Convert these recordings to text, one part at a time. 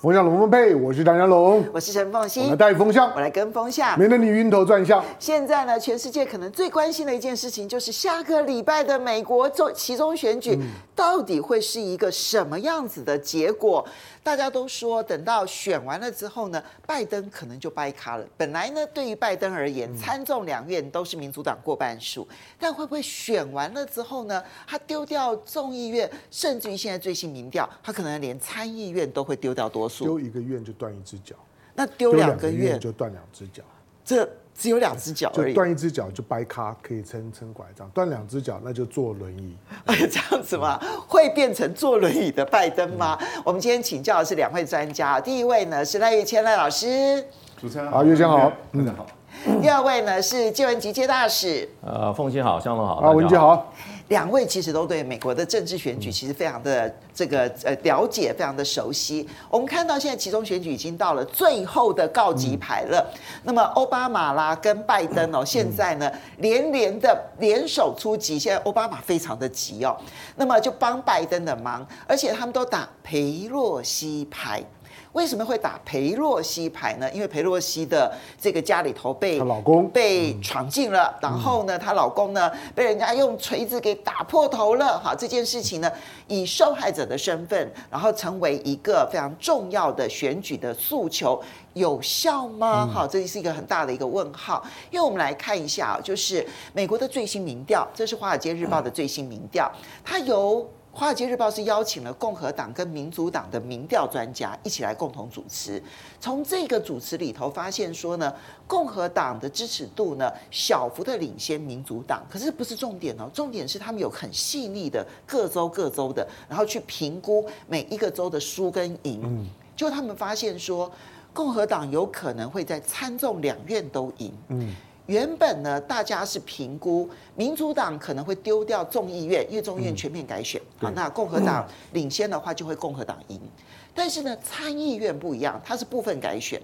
风向龙凤配，我是唐家龙，我是陈凤欣，我来带风向，我来跟风向，免得你晕头转向。现在呢，全世界可能最关心的一件事情，就是下个礼拜的美国中其中选举，到底会是一个什么样子的结果？大家都说，等到选完了之后呢，拜登可能就掰卡了。本来呢，对于拜登而言，参众两院都是民主党过半数，但会不会选完了之后呢，他丢掉众议院，甚至于现在最新民调，他可能连参议院都会丢掉多数。丢一个院就断一只脚，那丢两个院就断两只脚。这。只有两只脚而已，就断一只脚就掰咖，可以撑撑拐杖；断两只脚那就坐轮椅。哎，这样子吗？会变成坐轮椅的拜登吗？嗯、我们今天请教的是两位专家，第一位呢是赖玉谦赖老师，主持人好，岳谦好，大家好。第二位呢是介文吉接大使，呃，凤馨好，湘龙好，啊，文杰好。两位其实都对美国的政治选举其实非常的这个呃了解，非常的熟悉。我们看到现在其中选举已经到了最后的告急牌了。那么奥巴马啦跟拜登哦，现在呢连连的联手出击。现在奥巴马非常的急哦，那么就帮拜登的忙，而且他们都打裴洛西牌。为什么会打裴洛西牌呢？因为裴洛西的这个家里头被她老公被闯进了，然后呢，她老公呢被人家用锤子给打破头了。好，这件事情呢，以受害者的身份，然后成为一个非常重要的选举的诉求，有效吗？好，这是一个很大的一个问号。因为我们来看一下，就是美国的最新民调，这是《华尔街日报》的最新民调，它由。《华尔街日报》是邀请了共和党跟民主党的民调专家一起来共同主持。从这个主持里头发现说呢，共和党的支持度呢小幅的领先民主党，可是不是重点哦，重点是他们有很细腻的各州各州的，然后去评估每一个州的输跟赢。嗯就他们发现说，共和党有可能会在参众两院都赢。嗯。原本呢，大家是评估民主党可能会丢掉众议院，因为众议院全面改选。好，那共和党领先的话，就会共和党赢。但是呢，参议院不一样，它是部分改选。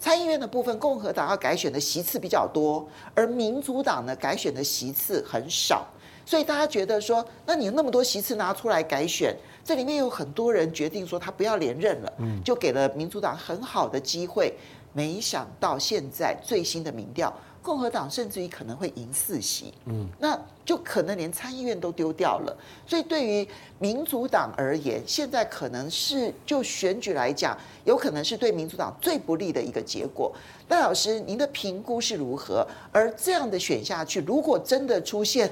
参议院的部分，共和党要改选的席次比较多，而民主党呢，改选的席次很少。所以大家觉得说，那你那么多席次拿出来改选，这里面有很多人决定说他不要连任了，就给了民主党很好的机会。没想到现在最新的民调。共和党甚至于可能会赢四席，嗯，那就可能连参议院都丢掉了。所以对于民主党而言，现在可能是就选举来讲，有可能是对民主党最不利的一个结果。赖老师，您的评估是如何？而这样的选下去，如果真的出现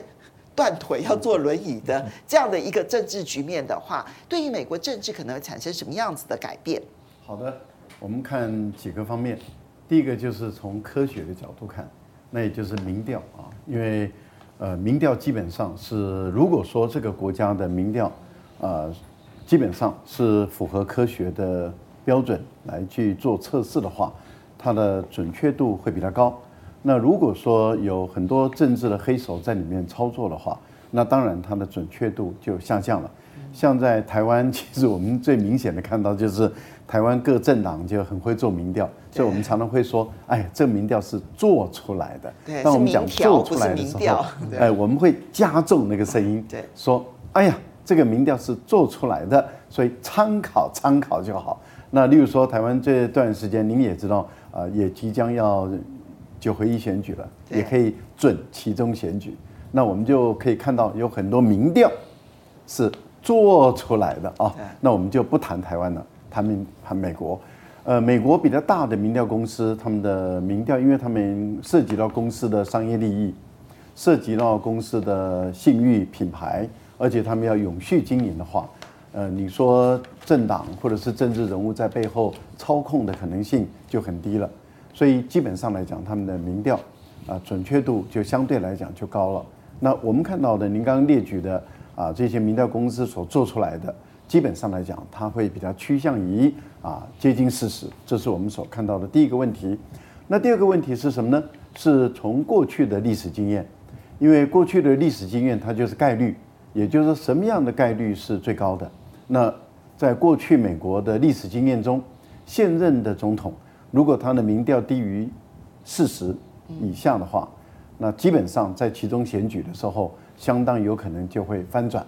断腿要坐轮椅的这样的一个政治局面的话，对于美国政治可能会产生什么样子的改变？好的，我们看几个方面。第一个就是从科学的角度看。那也就是民调啊，因为，呃，民调基本上是，如果说这个国家的民调，呃，基本上是符合科学的标准来去做测试的话，它的准确度会比较高。那如果说有很多政治的黑手在里面操作的话，那当然它的准确度就下降了。像在台湾，其实我们最明显的看到就是。台湾各政党就很会做民调，所以我们常常会说，哎，这民调是做出来的。对，当我们讲做出来的时候，哎，我们会加重那个声音，对，说，哎呀，这个民调是做出来的，所以参考参考就好。那例如说，台湾这段时间，您也知道，啊，也即将要九合一选举了，也可以准其中选举，那我们就可以看到有很多民调是做出来的啊。那我们就不谈台湾了。他们和美国，呃，美国比较大的民调公司，他们的民调，因为他们涉及到公司的商业利益，涉及到公司的信誉品牌，而且他们要永续经营的话，呃，你说政党或者是政治人物在背后操控的可能性就很低了，所以基本上来讲，他们的民调啊准确度就相对来讲就高了。那我们看到的，您刚刚列举的啊这些民调公司所做出来的。基本上来讲，它会比较趋向于啊接近事实，这是我们所看到的第一个问题。那第二个问题是什么呢？是从过去的历史经验，因为过去的历史经验它就是概率，也就是说什么样的概率是最高的。那在过去美国的历史经验中，现任的总统如果他的民调低于四十以下的话，那基本上在其中选举的时候，相当有可能就会翻转。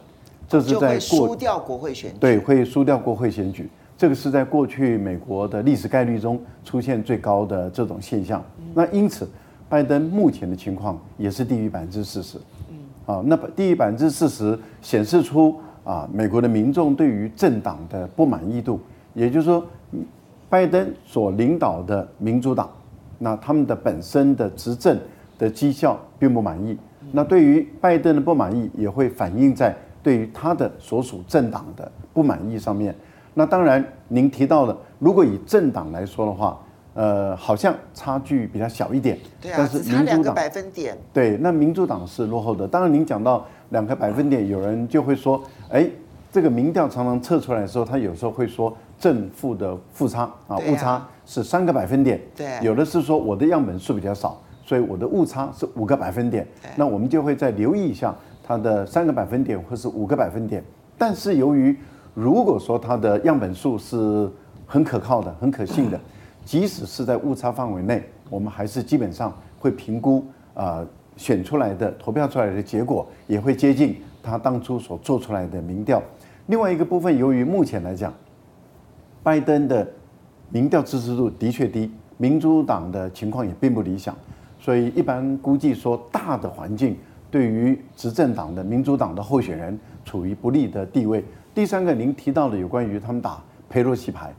这是在输掉国会选举，对，会输掉国会选举。这个是在过去美国的历史概率中出现最高的这种现象。那因此，拜登目前的情况也是低于百分之四十。嗯啊，那低于百分之四十显示出啊，美国的民众对于政党的不满意度，也就是说，拜登所领导的民主党，那他们的本身的执政的绩效并不满意。那对于拜登的不满意，也会反映在对于他的所属政党的不满意上面。那当然，您提到了，如果以政党来说的话，呃，好像差距比较小一点。对啊，但是差两个百分点。对，那民主党是落后的。当然，您讲到两个百分点，有人就会说，哎，这个民调常常测出来的时候，他有时候会说正负的负差啊，误差是三个百分点。对，有的是说我的样本数比较少，所以我的误差是五个百分点。那我们就会再留意一下它的三个百分点或是五个百分点。但是由于如果说它的样本数是很可靠的、很可信的，即使是在误差范围内，我们还是基本上会评估啊，选出来的投票出来的结果也会接近他当初所做出来的民调。另外一个部分，由于目前来讲，拜登的民调支持度的确低，民主党的情况也并不理想，所以一般估计说，大的环境对于执政党的民主党的候选人处于不利的地位。第三个，您提到的有关于他们打裴洛西牌，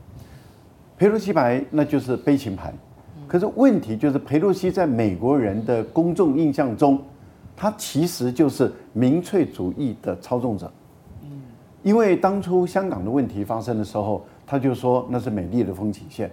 裴洛西牌那就是悲情牌。可是问题就是，裴洛西在美国人的公众印象中，他其实就是民粹主义的操纵者。因为当初香港的问题发生的时候，他就说那是美丽的风景线。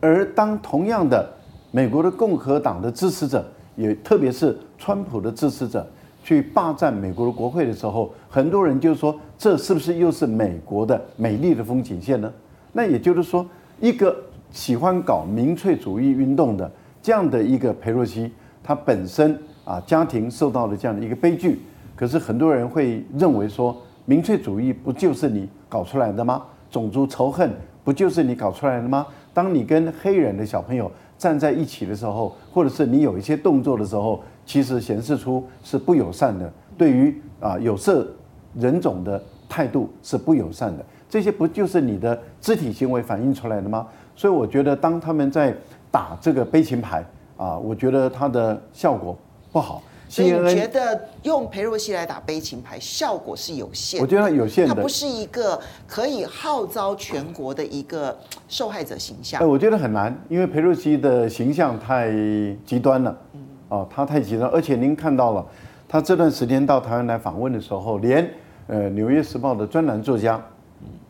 而当同样的美国的共和党的支持者，也特别是川普的支持者。去霸占美国的国会的时候，很多人就说，这是不是又是美国的美丽的风景线呢？那也就是说，一个喜欢搞民粹主义运动的这样的一个裴洛西，他本身啊家庭受到了这样的一个悲剧。可是很多人会认为说，民粹主义不就是你搞出来的吗？种族仇恨不就是你搞出来的吗？当你跟黑人的小朋友站在一起的时候，或者是你有一些动作的时候。其实显示出是不友善的，对于啊有色人种的态度是不友善的，这些不就是你的肢体行为反映出来的吗？所以我觉得当他们在打这个悲情牌啊，我觉得它的效果不好。所以你觉得用裴若曦来打悲情牌效果是有限的？我觉得它有限的，它不是一个可以号召全国的一个受害者形象。哎，我觉得很难，因为裴若曦的形象太极端了。哦，他太极端，而且您看到了，他这段时间到台湾来访问的时候，连呃《纽约时报》的专栏作家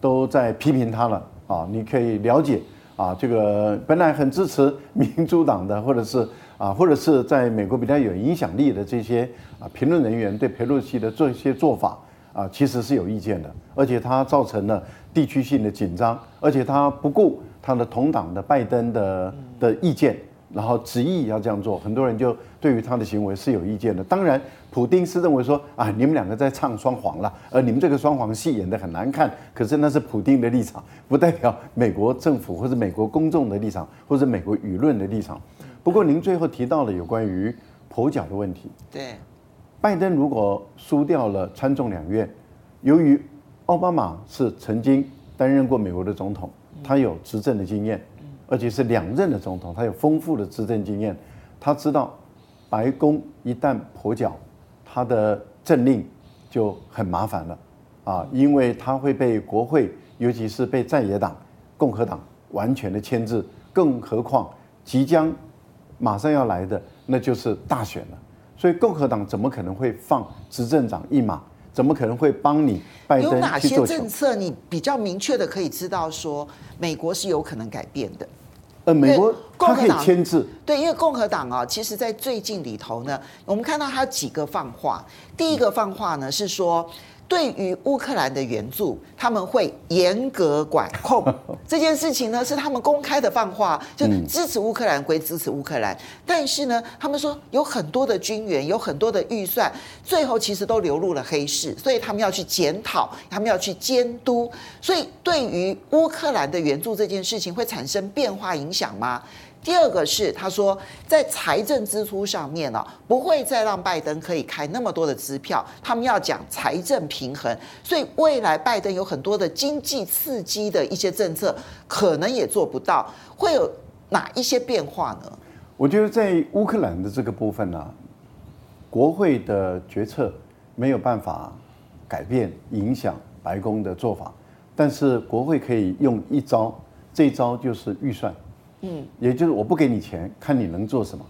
都在批评他了啊！你可以了解啊，这个本来很支持民主党的，或者是啊，或者是在美国比较有影响力的这些啊评论人员，对佩洛西的这些做法啊，其实是有意见的，而且他造成了地区性的紧张，而且他不顾他的同党的拜登的的意见。然后执意要这样做，很多人就对于他的行为是有意见的。当然，普丁是认为说啊，你们两个在唱双簧了，而你们这个双簧戏演得很难看。可是那是普丁的立场，不代表美国政府或者美国公众的立场，或者美国舆论的立场。不过您最后提到了有关于跛脚的问题。对，拜登如果输掉了参众两院，由于奥巴马是曾经担任过美国的总统，他有执政的经验。而且是两任的总统，他有丰富的执政经验，他知道白宫一旦跛脚，他的政令就很麻烦了啊，因为他会被国会，尤其是被在野党共和党完全的牵制，更何况即将马上要来的那就是大选了，所以共和党怎么可能会放执政党一马？怎么可能会帮你拜登？有哪些政策你比较明确的可以知道说美国是有可能改变的？呃，美国它可以牵制。对，因为共和党啊，其实在最近里头呢，我们看到它几个放话。第一个放话呢是说。对于乌克兰的援助，他们会严格管控。这件事情呢，是他们公开的放话，就支持乌克兰归支持乌克兰，但是呢，他们说有很多的军援，有很多的预算，最后其实都流入了黑市，所以他们要去检讨，他们要去监督，所以对于乌克兰的援助这件事情会产生变化影响吗？第二个是他说在财政支出上面呢，不会再让拜登可以开那么多的支票，他们要讲财政平衡，所以未来拜登有很多的经济刺激的一些政策可能也做不到，会有哪一些变化呢？我觉得在乌克兰的这个部分呢、国会的决策没有办法改变影响白宫的做法，但是国会可以用一招，这一招就是预算，嗯，也就是我不给你钱，看你能做什么，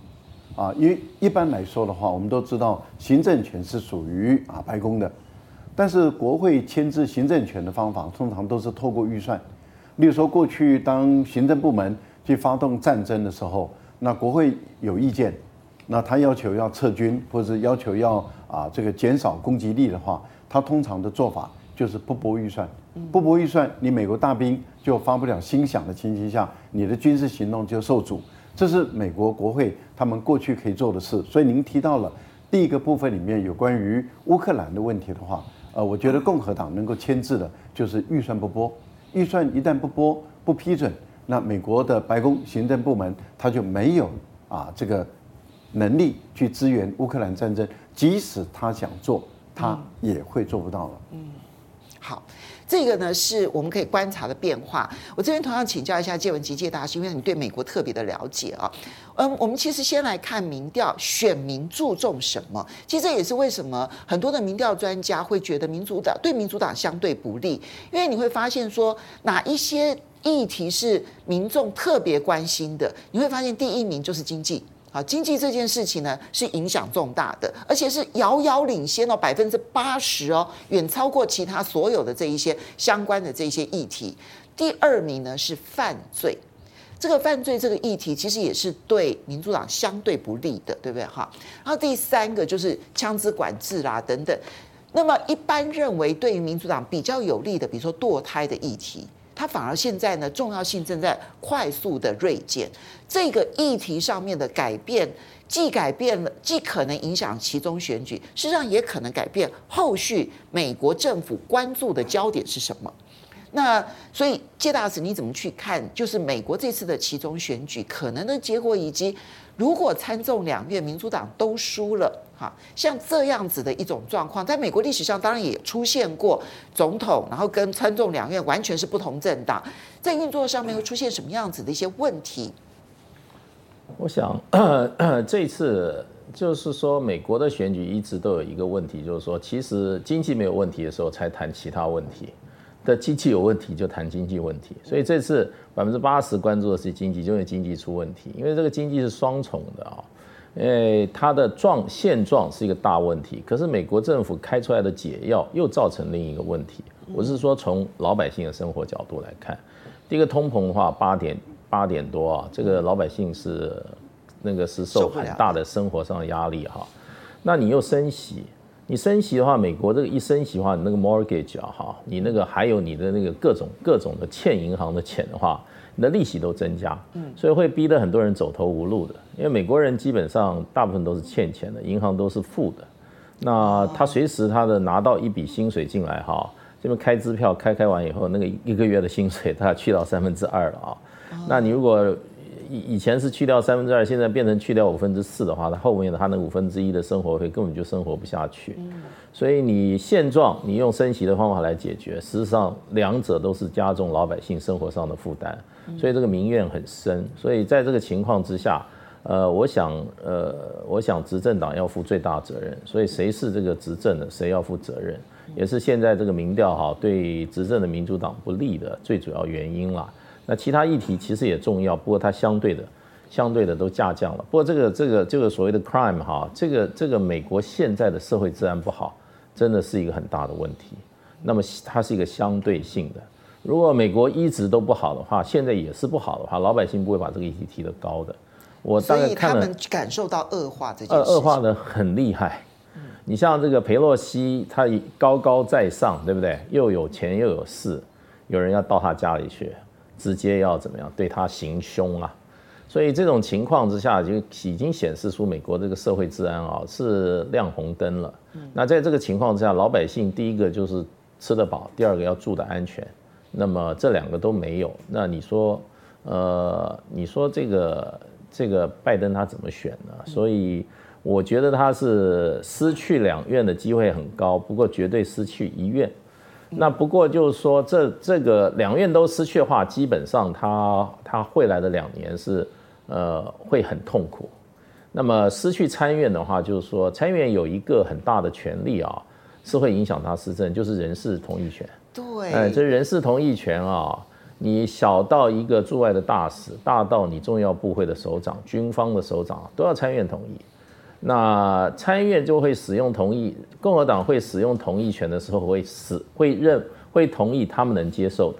啊，因为一般来说的话，我们都知道行政权是属于啊白宫的，但是国会牵制行政权的方法通常都是透过预算，例如说过去当行政部门去发动战争的时候。那国会有意见，那他要求要撤军，或者是要求要啊这个减少攻击力的话，他通常的做法就是不拨预算，不拨预算，你美国大兵就发不了心想的情形下，你的军事行动就受阻，这是美国国会他们过去可以做的事。所以您提到了第一个部分里面有关于乌克兰的问题的话，呃，我觉得共和党能够牵制的就是预算不拨，预算一旦不拨不批准。那美国的白宫行政部门他就没有啊这个能力去支援乌克兰战争，即使他想做，他也会做不到了。嗯，好，这个呢是我们可以观察的变化。我这边同样请教一下介文吉介大师，因为你对美国特别的了解啊。嗯，我们其实先来看民调，选民注重什么？其实这也是为什么很多的民调专家会觉得民主党对民主党相对不利，因为你会发现说哪一些。议题是民众特别关心的，你会发现第一名就是经济，啊，经济这件事情呢是影响重大的，而且是遥遥领先哦，百分之八十哦，远超过其他所有的这一些相关的这些议题。第二名呢是犯罪，这个犯罪这个议题其实也是对民主党相对不利的，对不对哈？然后第三个就是枪支管制啦等等。那么一般认为对于民主党比较有利的，比如说堕胎的议题。它反而现在呢，重要性正在快速的锐减。这个议题上面的改变，既改变了，既可能影响其中选举，事实上也可能改变后续美国政府关注的焦点是什么。那所以，介大使你怎么去看？就是美国这次的其中选举可能的结果，以及如果参众两院民主党都输了。哈，像这样子的一种状况，在美国历史上当然也出现过总统，然后跟参众两院完全是不同政党，在运作上面会出现什么样子的一些问题？我想这次就是说，美国的选举一直都有一个问题，就是说，其实经济没有问题的时候才谈其他问题，的机器有问题就谈经济问题，所以这次百分之八十关注的是经济，就因为经济出问题，因为这个经济是双重的啊。因为它的状现状是一个大问题，可是美国政府开出来的解药又造成另一个问题。我是说，从老百姓的生活角度来看，第一个通膨的话八点八点多啊，这个老百姓是那个是受很大的生活上的压力哈。那你又升息，你升息的话，美国这个一升息的话，你那个 mortgage 啊哈，你那个还有你的那个各种各种的欠银行的钱的话。你的利息都增加，嗯所以会逼得很多人走投无路的。因为美国人基本上大部分都是欠钱的，银行都是负的。那他随时他的拿到一笔薪水进来哈，这边开支票开开完以后，那个一个月的薪水他去到三分之二了啊。那你如果以以前是去掉三分之二，现在变成去掉五分之四的话，他后面的他那五分之一的生活费根本就生活不下去。所以你现状你用升息的方法来解决，实际上两者都是加重老百姓生活上的负担。所以这个民怨很深，所以在这个情况之下，呃，我想，呃，我想执政党要负最大责任。所以谁是这个执政的，谁要负责任，也是现在这个民调哈对执政的民主党不利的最主要原因啦。那其他议题其实也重要，不过它相对的，相对的都下降了。不过这个这个这个所谓的 crime 哈，这个这个美国现在的社会治安不好，真的是一个很大的问题。那么它是一个相对性的。如果美国一直都不好的话，现在也是不好的话，老百姓不会把这个议题提得高的。我大概看了，他们感受到恶化这件事，恶化的很厉害。你像这个裴洛西，他高高在上，对不对？又有钱又有势，有人要到他家里去，直接要怎么样对他行凶啊？所以这种情况之下，就已经显示出美国这个社会治安啊是亮红灯了。那在这个情况之下，老百姓第一个就是吃得饱，第二个要住得安全。那么这两个都没有，那你说，呃，你说这个这个拜登他怎么选呢？所以我觉得他是失去两院的机会很高，不过绝对失去一院。那不过就是说，这这个两院都失去的话，基本上他他会来的两年是呃会很痛苦。那么失去参院的话，就是说参院有一个很大的权利啊，是会影响他施政，就是人事同意权。对，哎，这人事同意权啊，你小到一个驻外的大使，大到你重要部会的首长、军方的首长，都要参院同意。那参议院就会使用同意，共和党会使用同意权的时候，会使会认会同意他们能接受的，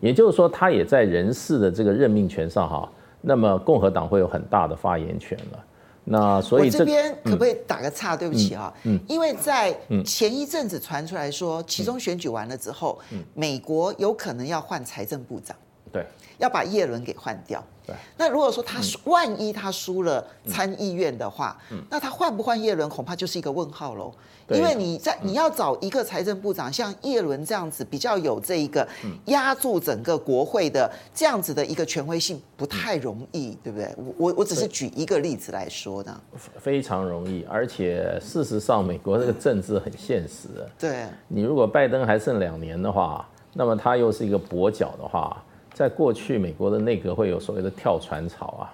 也就是说，他也在人事的这个任命权上哈，那么共和党会有很大的发言权了。那所以这，这边可不可以打个岔？对不起啊，嗯，因为在前一阵子传出来说，其中选举完了之后，美国有可能要换财政部长，对，要把叶伦给换掉。对，那如果说他万一他输了参议院的话，嗯，那他换不换叶伦恐怕就是一个问号喽。因为你在你要找一个财政部长，像叶伦这样子比较有这一个压住整个国会的这样子的一个权威性，不太容易，对不对？我我只是举一个例子来说呢。非常容易，而且事实上，美国这个政治很现实。对，你如果拜登还剩两年的话，那么他又是一个跛脚的话。在过去，美国的内阁会有所谓的跳船潮啊，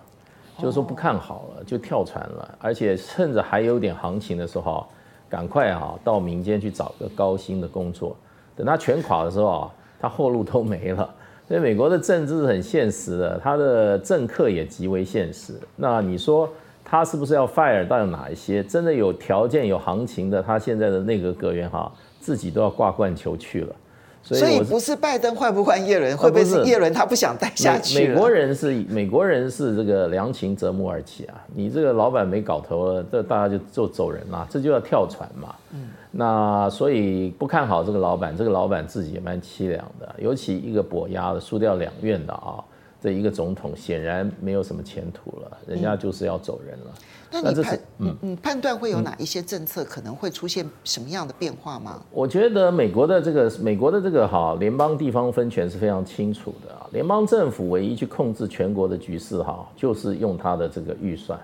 就是说不看好了就跳船了，而且趁着还有点行情的时候，赶快啊到民间去找个高薪的工作，等他全垮的时候啊，他后路都没了。所以美国的政治是很现实的，他的政客也极为现实。那你说他是不是要 fire？到哪一些真的有条件有行情的？他现在的内阁阁员哈，自己都要挂冠球去了。所以，不是拜登换不换耶伦，会不会是耶伦他不想待下去？美国人是美国人是这个良禽择木而栖啊，你这个老板没搞头了，这大家就就走人了，这就要跳船嘛。嗯，那所以不看好这个老板，这个老板自己也蛮凄凉的，尤其一个跛鸭的输掉两院的啊。这一个总统显然没有什么前途了，人家就是要走人了。嗯、那你判嗯嗯判断会有哪一些政策可能会出现什么样的变化吗？我觉得美国的这个美国的这个哈联邦地方分权是非常清楚的啊。联邦政府唯一去控制全国的局势哈，就是用他的这个预算，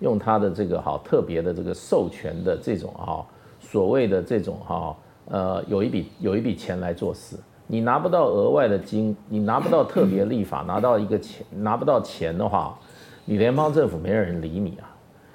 用他的这个哈特别的这个授权的这种哈所谓的这种哈呃有一笔有一笔钱来做事。你拿不到额外的金，你拿不到特别立法，拿到一个钱，拿不到钱的话，你联邦政府没有人理你啊。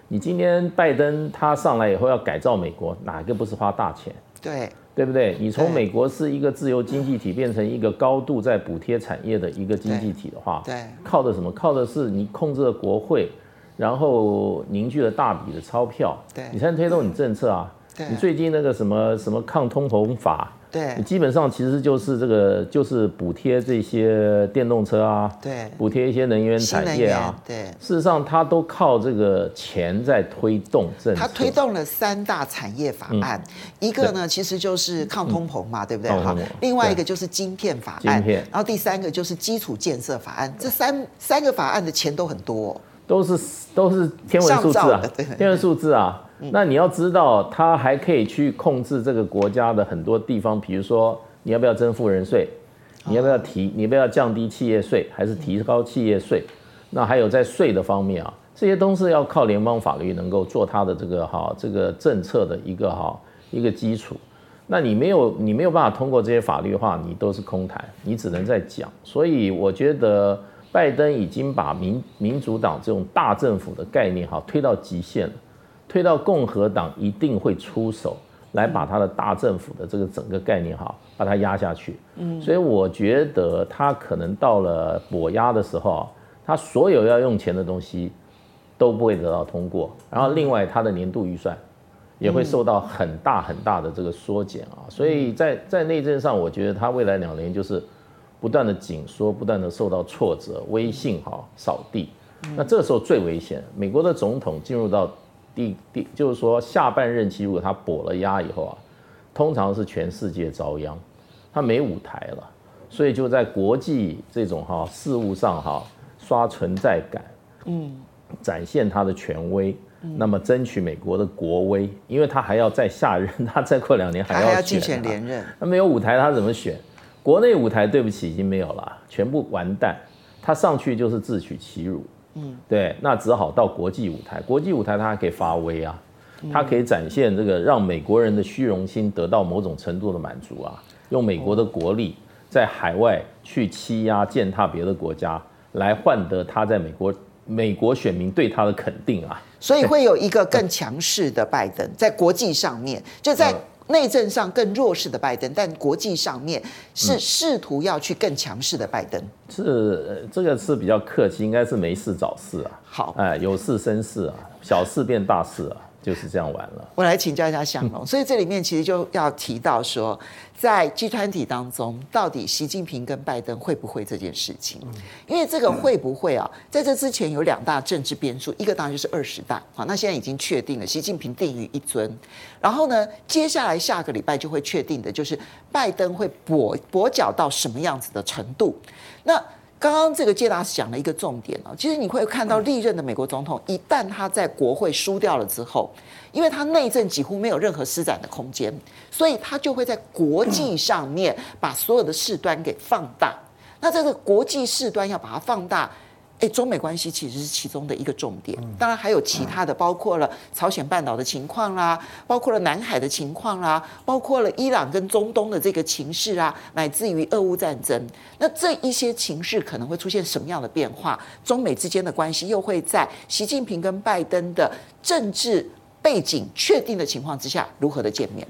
你今天拜登他上来以后要改造美国，哪个不是花大钱？对，对不对？你从美国是一个自由经济体变成一个高度在补贴产业的一个经济体的话，对，靠的什么？靠的是你控制了国会，然后凝聚了大笔的钞票，对，你才能推动你政策啊。对，你最近那个什么什么抗通膨法。对，你基本上其实就是这个，就是补贴这些电动车啊，对，补贴一些能源产业啊，对。事实上，它都靠这个钱在推动政策。它推动了三大产业法案，一个呢其实就是抗通膨嘛，对不对？哈。另外一个就是晶片法案，然后第三个就是基础建设法案。这三三个法案的钱都很多，都是都是天文数字啊，天文数字啊。那你要知道，他还可以去控制这个国家的很多地方，比如说你要不要征富人税，你要不要提，你要不要降低企业税，还是提高企业税？那还有在税的方面啊，这些都是要靠联邦法律能够做它的这个哈这个政策的一个哈一个基础。那你没有你没有办法通过这些法律的话，你都是空谈，你只能在讲。所以我觉得拜登已经把民民主党这种大政府的概念哈推到极限了。推到共和党一定会出手来把他的大政府的这个整个概念哈，把它压下去。嗯，所以我觉得他可能到了跛压的时候，他所有要用钱的东西都不会得到通过。然后另外他的年度预算也会受到很大很大的这个缩减啊。所以在在内政上，我觉得他未来两年就是不断的紧缩，不断的受到挫折，威信哈扫地。那这时候最危险，美国的总统进入到。第第就是说，下半任期如果他跛了压以后啊，通常是全世界遭殃，他没舞台了，所以就在国际这种哈事务上哈刷存在感，嗯，展现他的权威，那么争取美国的国威，因为他还要再下任，他再过两年还要竞选连任，他没有舞台他怎么选？国内舞台对不起已经没有了，全部完蛋。他上去就是自取其辱。嗯，对，那只好到国际舞台，国际舞台他还可以发威啊，他可以展现这个让美国人的虚荣心得到某种程度的满足啊，用美国的国力在海外去欺压践踏别的国家，来换得他在美国美国选民对他的肯定啊。所以会有一个更强势的拜登在国际上面，就在。内政上更弱势的拜登，但国际上面是试图要去更强势的拜登。是这个是比较客气，应该是没事找事啊。好，哎，有事生事啊，小事变大事啊。就是这样玩了。我来请教一下向龙，所以这里面其实就要提到说，在集团体当中，到底习近平跟拜登会不会这件事情？因为这个会不会啊，在这之前有两大政治变数，一个当然就是二十大，好，那现在已经确定了，习近平定于一尊。然后呢，接下来下个礼拜就会确定的就是拜登会跛跛脚到什么样子的程度？那刚刚这个杰达讲了一个重点啊，其实你会看到历任的美国总统，一旦他在国会输掉了之后，因为他内政几乎没有任何施展的空间，所以他就会在国际上面把所有的事端给放大。那这个国际事端要把它放大。哎，中美关系其实是其中的一个重点，当然还有其他的，包括了朝鲜半岛的情况啦，包括了南海的情况啦，包括了伊朗跟中东的这个情势啊，乃至于俄乌战争。那这一些情势可能会出现什么样的变化？中美之间的关系又会在习近平跟拜登的政治背景确定的情况之下如何的见面？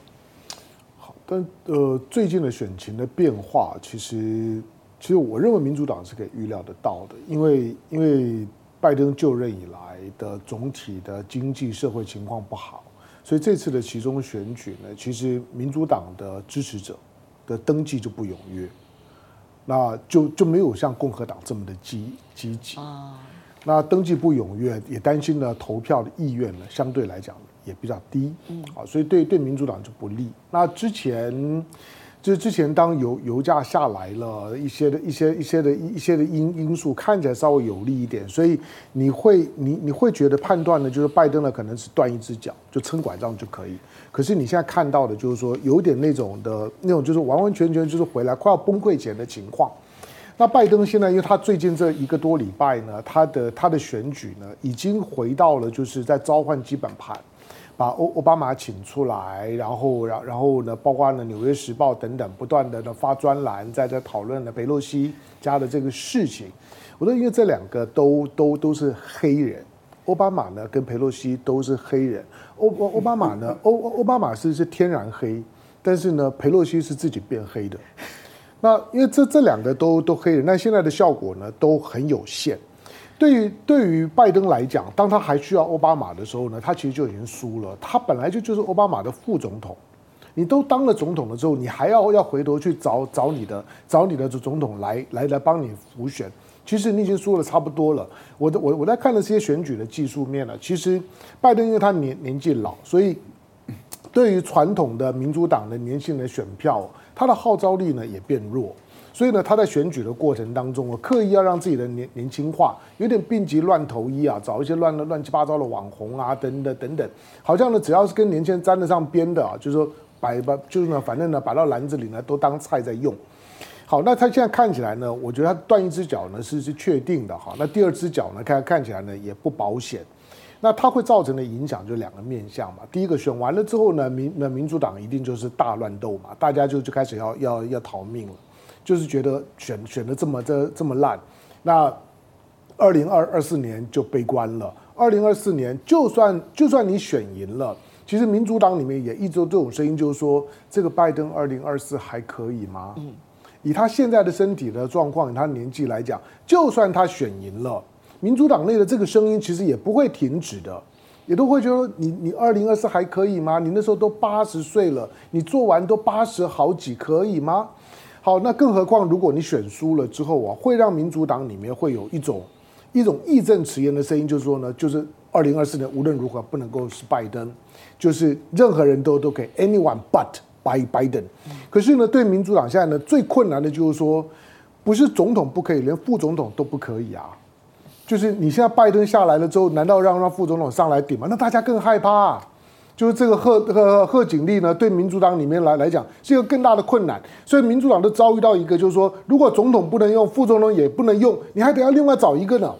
好，但呃，最近的选情的变化其实。其实我认为民主党是可以预料得到的，因为因为拜登就任以来的总体的经济社会情况不好，所以这次的其中选举呢，其实民主党的支持者的登记就不踊跃，那就就没有像共和党这么的积积极啊。那登记不踊跃，也担心呢投票的意愿呢相对来讲也比较低，嗯啊，所以对对民主党就不利。那之前。就是之前当油油价下来了一些的一些一些的一些的因因素看起来稍微有利一点，所以你会你你会觉得判断呢，就是拜登呢可能是断一只脚就撑拐杖就可以。可是你现在看到的就是说有点那种的那种就是完完全全就是回来快要崩溃前的情况。那拜登现在因为他最近这一个多礼拜呢，他的他的选举呢已经回到了就是在召唤基本盘。把欧奥巴马请出来，然后，然然后呢，包括呢《纽约时报》等等，不断的呢发专栏，在这讨论呢佩洛西家的这个事情。我说因为这两个都都都是黑人，奥巴马呢跟佩洛西都是黑人。欧奥巴马呢，欧奥巴马是是天然黑，但是呢佩洛西是自己变黑的。那因为这这两个都都黑人，那现在的效果呢都很有限。对于对于拜登来讲，当他还需要奥巴马的时候呢，他其实就已经输了。他本来就就是奥巴马的副总统，你都当了总统了之后，你还要要回头去找找你的找你的总统来来来帮你辅选，其实你已经输了差不多了。我的我我在看了这些选举的技术面呢，其实拜登因为他年年纪老，所以对于传统的民主党的年轻人选票，他的号召力呢也变弱。所以呢，他在选举的过程当中，我刻意要让自己的年年轻化，有点病急乱投医啊，找一些乱乱七八糟的网红啊，等等等等，好像呢，只要是跟年轻人沾得上边的啊，就是说摆把，就是呢，反正呢，摆到篮子里呢，都当菜在用。好，那他现在看起来呢，我觉得他断一只脚呢是是确定的哈，那第二只脚呢，看看起来呢也不保险。那它会造成的影响就两个面向嘛，第一个选完了之后呢，民那民主党一定就是大乱斗嘛，大家就就开始要要要逃命了。就是觉得选选的这么这这么烂，那二零二二四年就悲观了。二零二四年就算就算你选赢了，其实民主党里面也一直有这种声音，就是说这个拜登二零二四还可以吗？以他现在的身体的状况，以他年纪来讲，就算他选赢了，民主党内的这个声音其实也不会停止的，也都会觉得你你二零二四还可以吗？你那时候都八十岁了，你做完都八十好几，可以吗？好，那更何况如果你选输了之后啊，会让民主党里面会有一种一种义正辞严的声音，就是说呢，就是二零二四年无论如何不能够是拜登，就是任何人都都可以 anyone but by Biden。可是呢，对民主党现在呢最困难的就是说，不是总统不可以，连副总统都不可以啊。就是你现在拜登下来了之后，难道让让副总统上来顶吗？那大家更害怕。就是这个贺贺贺锦丽呢，对民主党里面来来讲是一个更大的困难。所以民主党都遭遇到一个，就是说，如果总统不能用，副总统也不能用，你还得要另外找一个呢，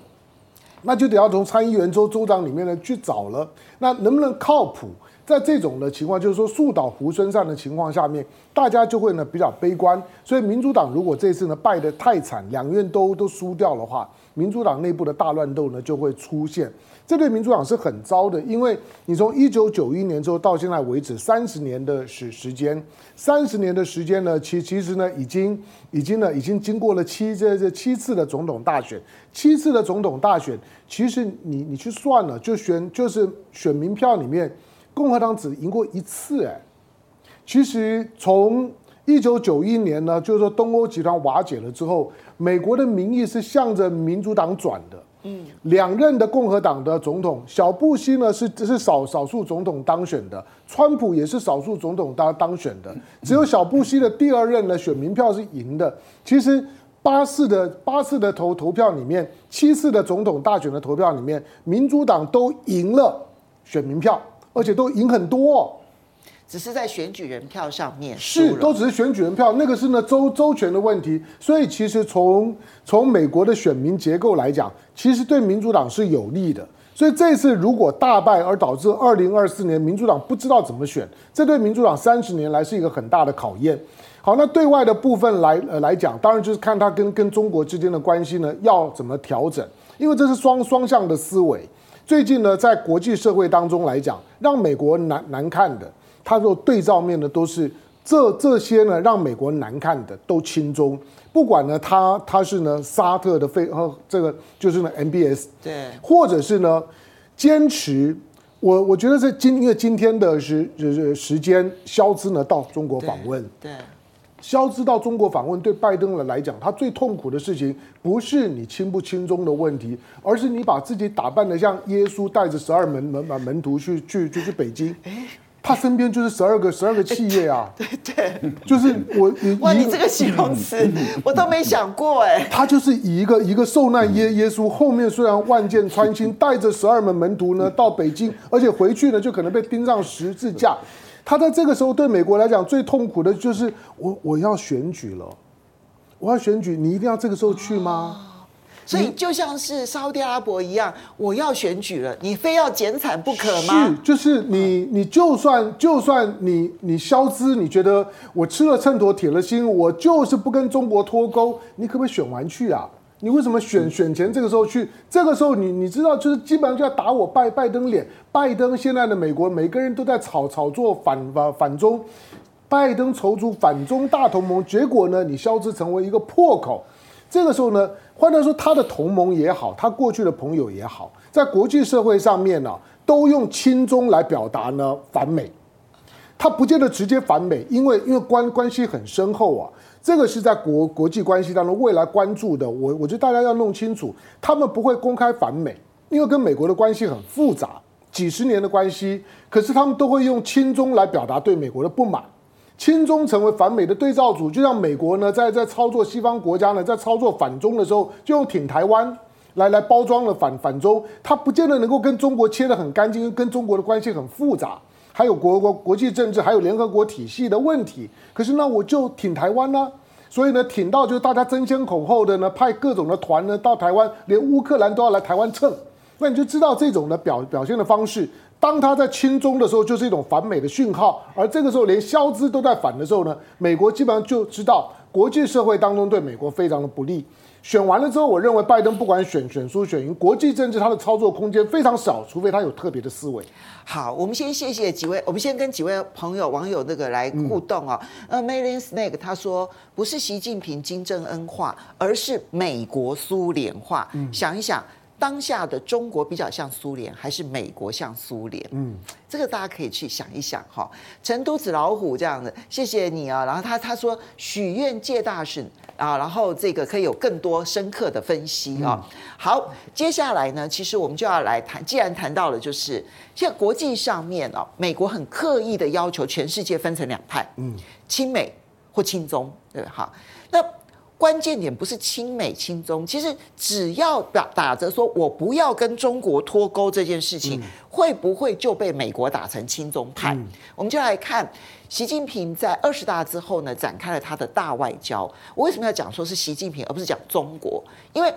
那就得要从参议员州州长里面呢去找了。那能不能靠谱？在这种的情况，就是说树倒猢狲散的情况下面，大家就会呢比较悲观。所以民主党如果这次呢败得太惨，两院都都输掉的话，民主党内部的大乱斗呢就会出现。这对民主党是很糟的，因为你从一九九一年之后到现在为止三十年的时时间，三十年的时间呢，其其实呢已经已经呢已经经过了七这这七次的总统大选，七次的总统大选，其实你你去算了，就选就是选民票里面。共和党只赢过一次，哎，其实从一九九一年呢，就是说东欧集团瓦解了之后，美国的民意是向着民主党转的。两任的共和党的总统，小布希呢是是少少数总统当选的，川普也是少数总统当当选的，只有小布希的第二任的选民票是赢的。其实八次的八次的投投票里面，七次的总统大选的投票里面，民主党都赢了选民票。而且都赢很多，只是在选举人票上面是都只是选举人票，那个是呢周周全的问题。所以其实从从美国的选民结构来讲，其实对民主党是有利的。所以这次如果大败而导致二零二四年民主党不知道怎么选，这对民主党三十年来是一个很大的考验。好，那对外的部分来呃来讲，当然就是看他跟跟中国之间的关系呢要怎么调整，因为这是双双向的思维。最近呢，在国际社会当中来讲，让美国难难看的，他说对照面的都是这这些呢，让美国难看的都亲中，不管呢他他是呢沙特的费呃这个就是呢 MBS 对，或者是呢坚持我我觉得在今因为今天的时时时间，肖兹呢到中国访问。对。对。萧兹到中国访问，对拜登来讲，他最痛苦的事情不是你亲不亲中的问题，而是你把自己打扮的像耶稣，带着十二门门门门徒去去去去北京，他身边就是十二个十二个企业啊，对对，就是我哇，你这个形容词我都没想过哎，他就是以一个一个受难耶耶稣，后面虽然万箭穿心，带着十二门门徒呢到北京，而且回去呢就可能被钉上十字架。他在这个时候对美国来讲最痛苦的就是我我要选举了，我要选举，你一定要这个时候去吗？哦、所以就像是沙特阿拉伯一样，我要选举了，你非要减产不可吗？是，就是你你就算就算你你消资，你觉得我吃了秤砣铁了心，我就是不跟中国脱钩，你可不可以选完去啊？你为什么选选前这个时候去？这个时候你你知道，就是基本上就要打我拜拜登脸。拜登现在的美国，每个人都在炒炒作反反反中，拜登筹组反中大同盟，结果呢，你萧兹成为一个破口。这个时候呢，换句话说，他的同盟也好，他过去的朋友也好，在国际社会上面呢、都用亲中来表达呢反美。他不见得直接反美，因为因为关关系很深厚啊。这个是在国国际关系当中未来关注的，我我觉得大家要弄清楚，他们不会公开反美，因为跟美国的关系很复杂，几十年的关系，可是他们都会用亲中来表达对美国的不满，亲中成为反美的对照组，就像美国呢在在操作西方国家呢在操作反中的时候，就用挺台湾来来包装了反反中，他不见得能够跟中国切得很干净，跟中国的关系很复杂。还有国国国际政治，还有联合国体系的问题。可是呢，我就挺台湾呢、所以呢，挺到就是大家争先恐后的呢，派各种的团呢到台湾，连乌克兰都要来台湾蹭。那你就知道这种的表表现的方式，当他在亲中的时候，就是一种反美的讯号。而这个时候，连萧兹都在反的时候呢，美国基本上就知道国际社会当中对美国非常的不利。选完了之后，我认为拜登不管选选输选赢，国际政治他的操作空间非常少，除非他有特别的思维。好，我们先谢谢几位，我们先跟几位朋友网友那个来互动啊。呃 Marion Snake 他说，不是习近平金正恩化，而是美国苏联化。嗯，想一想。当下的中国比较像苏联，还是美国像苏联？嗯，这个大家可以去想一想哈。成都纸老虎这样的，谢谢你啊。然后他他说许愿借大使啊，然后这个可以有更多深刻的分析啊。好，接下来呢，其实我们就要来谈，既然谈到了，就是现在国际上面啊，美国很刻意的要求全世界分成两派，嗯，亲美或亲中，对吧？好，那。关键点不是亲美亲中，其实只要打打着说我不要跟中国脱钩这件事情，会不会就被美国打成亲中派？我们就来看习近平在二十大之后呢，展开了他的大外交。我为什么要讲说是习近平，而不是讲中国？因为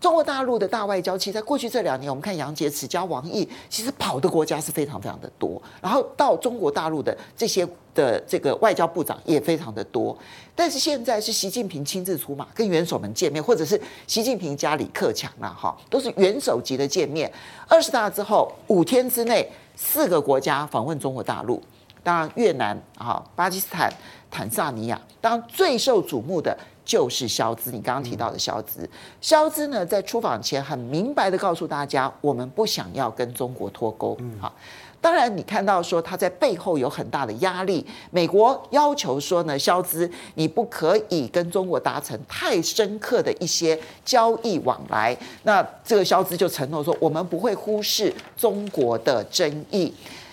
中国大陆的大外交，其实在过去这两年，我们看杨洁篪加王毅，其实跑的国家是非常非常的多。然后到中国大陆的这些的这个外交部长也非常的多。但是现在是习近平亲自出马，跟元首们见面，或者是习近平加李克强了哈，都是元首级的见面。二十大之后五天之内，四个国家访问中国大陆，当然越南啊、巴基斯坦、坦萨尼亚，当然最受瞩目的。就是萧兹，你刚刚提到的萧兹，萧兹呢，在出访前很明白的告诉大家，我们不想要跟中国脱钩。好，当然你看到说他在背后有很大的压力，美国要求说呢，肖兹你不可以跟中国达成太深刻的一些交易往来。那这个肖兹就承诺说，我们不会忽视中国的争议。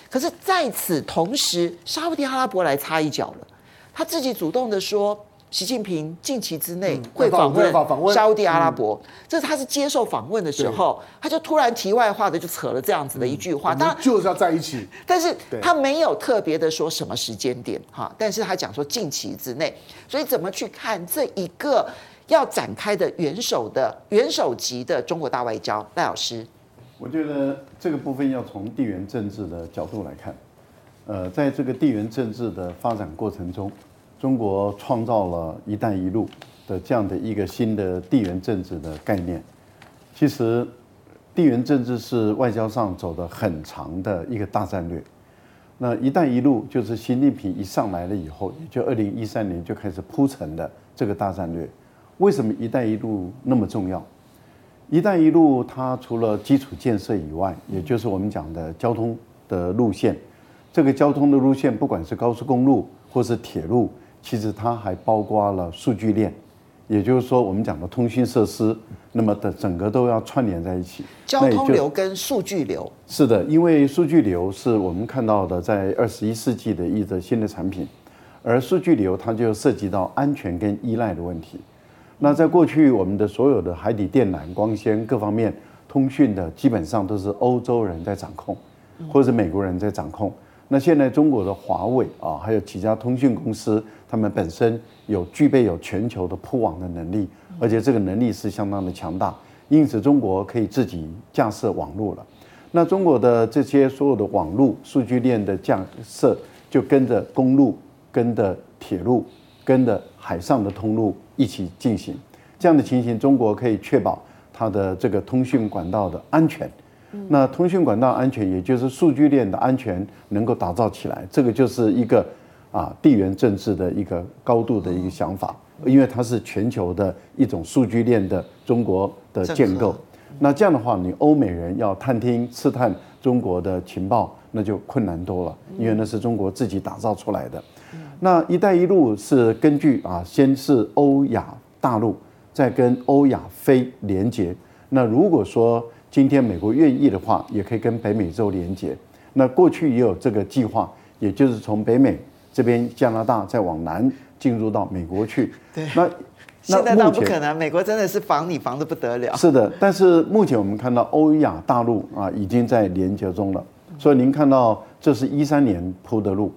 可是在此同时，沙乌地阿拉伯来插一脚了，他自己主动的说。习近平近期之内会访问沙乌地阿拉伯，这是他是接受访问的时候，他就突然题外话的就扯了这样子的一句话，当然就是要在一起，但是他没有特别的说什么时间点哈，但是他讲说近期之内，所以怎么去看这一个要展开的元首的元首级的中国大外交？赖老师，我觉得这个部分要从地缘政治的角度来看，呃，在这个地缘政治的发展过程中。中国创造了一带一路的这样的一个新的地缘政治的概念。其实，地缘政治是外交上走得很长的一个大战略。那一带一路就是习近平一上来了以后，就二零一三年就开始铺陈的这个大战略。为什么一带一路那么重要？一带一路它除了基础建设以外，也就是我们讲的交通的路线。这个交通的路线，不管是高速公路或是铁路。其实它还包括了数据链，也就是说，我们讲的通讯设施，那么的整个都要串联在一起。交通流跟数据流。是的，因为数据流是我们看到的在二十一世纪的一个新的产品，而数据流它就涉及到安全跟依赖的问题。那在过去，我们的所有的海底电缆、光纤各方面通讯的，基本上都是欧洲人在掌控，或者是美国人在掌控。那现在中国的华为啊，还有几家通讯公司，他们本身有具备有全球的铺网的能力，而且这个能力是相当的强大，因此中国可以自己架设网络了。那中国的这些所有的网络数据链的架设，就跟着公路、跟着铁路、跟着海上的通路一起进行。这样的情形，中国可以确保它的这个通讯管道的安全。那通讯管道安全，也就是数据链的安全能够打造起来，这个就是一个啊地缘政治的一个高度的一个想法，因为它是全球的一种数据链的中国的建构。那这样的话，你欧美人要探听、刺探中国的情报，那就困难多了，因为那是中国自己打造出来的。那“一带一路”是根据啊，先是欧亚大陆，再跟欧亚非连接。那如果说今天美国愿意的话，也可以跟北美洲连接。那过去也有这个计划，也就是从北美这边加拿大再往南进入到美国去。对。那 现在倒不可能，美国真的是防你防的不得了。是的，但是目前我们看到欧亚大陆啊已经在连接中了。所以您看到这是一三年铺的路。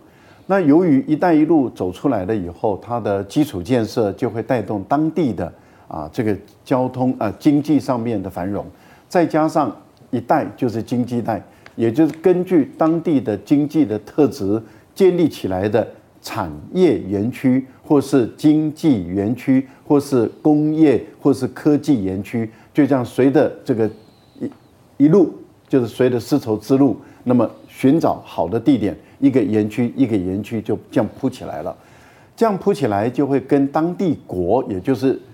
那由于“一带一路”走出来了以后，它的基础建设就会带动当地的啊这个交通啊经济上面的繁荣。再加上一带就是经济带，也就是根据当地的经济的特质建立起来的产业园区，或是经济园区，或是工业，或是科技园区，就这样随着这个一一路，就是随着丝绸之路，那么寻找好的地点，一个园区一个园区就这样铺起来了。这样铺起来就会跟当地国，也就是。“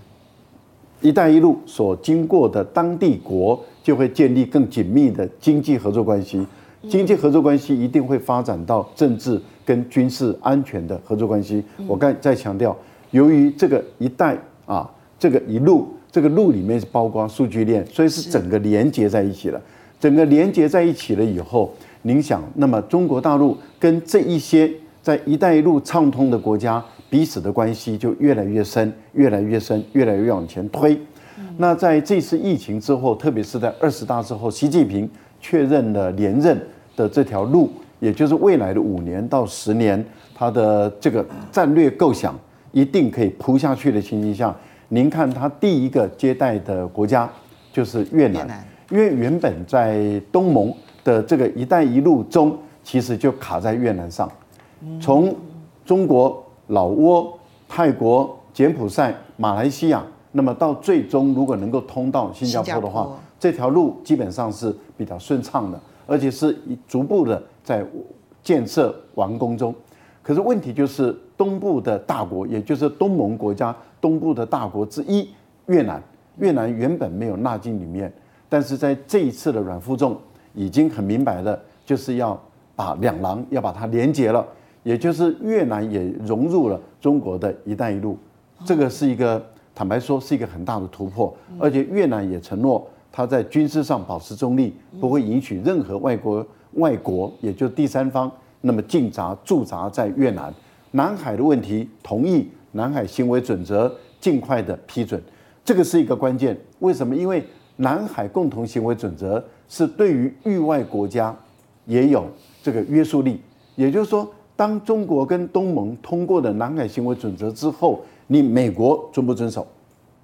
一带一路”所经过的当地国就会建立更紧密的经济合作关系，经济合作关系一定会发展到政治跟军事安全的合作关系。我刚才再强调，由于这个“一带”啊，这个“一路”，这个“路”里面是包括数据链，所以是整个连接在一起了。整个连接在一起了以后，您想，那么中国大陆跟这一些在“一带一路”畅通的国家。彼此的关系就越来越深，越来越深，越来越往前推。那在这次疫情之后，特别是在二十大之后，习近平确认了连任的这条路，也就是未来的五年到十年，他的这个战略构想一定可以铺下去的情形下，您看他第一个接待的国家就是越南，因为原本在东盟的这个“一带一路”中，其实就卡在越南上，从中国。老挝、泰国、柬埔寨、马来西亚，那么到最终如果能够通到新加坡的话，这条路基本上是比较顺畅的，而且是逐步的在建设完工中。可是问题就是东部的大国，也就是东盟国家东部的大国之一越南，越南原本没有纳进里面，但是在这一次的软负重已经很明白了，就是要把两廊要把它连接了。也就是越南也融入了中国的一带一路，这个是一个坦白说是一个很大的突破，而且越南也承诺他在军事上保持中立，不会允许任何外国外国，也就是第三方那么进闸驻扎在越南。南海的问题，同意南海行为准则尽快的批准，这个是一个关键。为什么？因为南海共同行为准则是对于域外国家也有这个约束力，也就是说。当中国跟东盟通过的南海行为准则之后，你美国遵不遵守？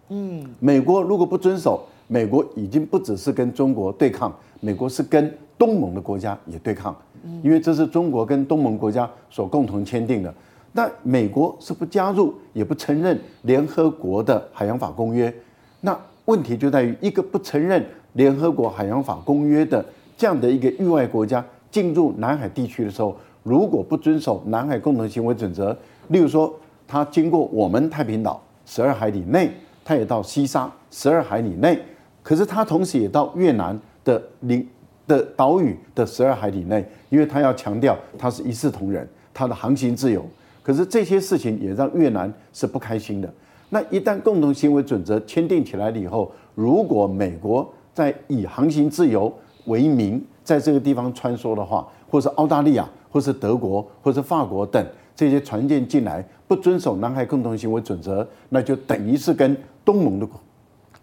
嗯，美国如果不遵守，美国已经不只是跟中国对抗，美国是跟东盟的国家也对抗，因为这是中国跟东盟国家所共同签订的。那美国是不加入也不承认联合国的海洋法公约，那问题就在于一个不承认联合国海洋法公约的这样的一个域外国家进入南海地区的时候。如果不遵守南海共同行为准则，例如说，它经过我们太平岛十二海里内，它也到西沙十二海里内，可是它同时也到越南的领的岛屿的十二海里内，因为它要强调它是一视同仁，它的航行自由。可是这些事情也让越南是不开心的。那一旦共同行为准则签订起来了以后，如果美国在以航行自由为名在这个地方穿梭的话，或是澳大利亚。或是德国，或是法国等这些船舰进来，不遵守南海共同行为准则，那就等于是跟东盟的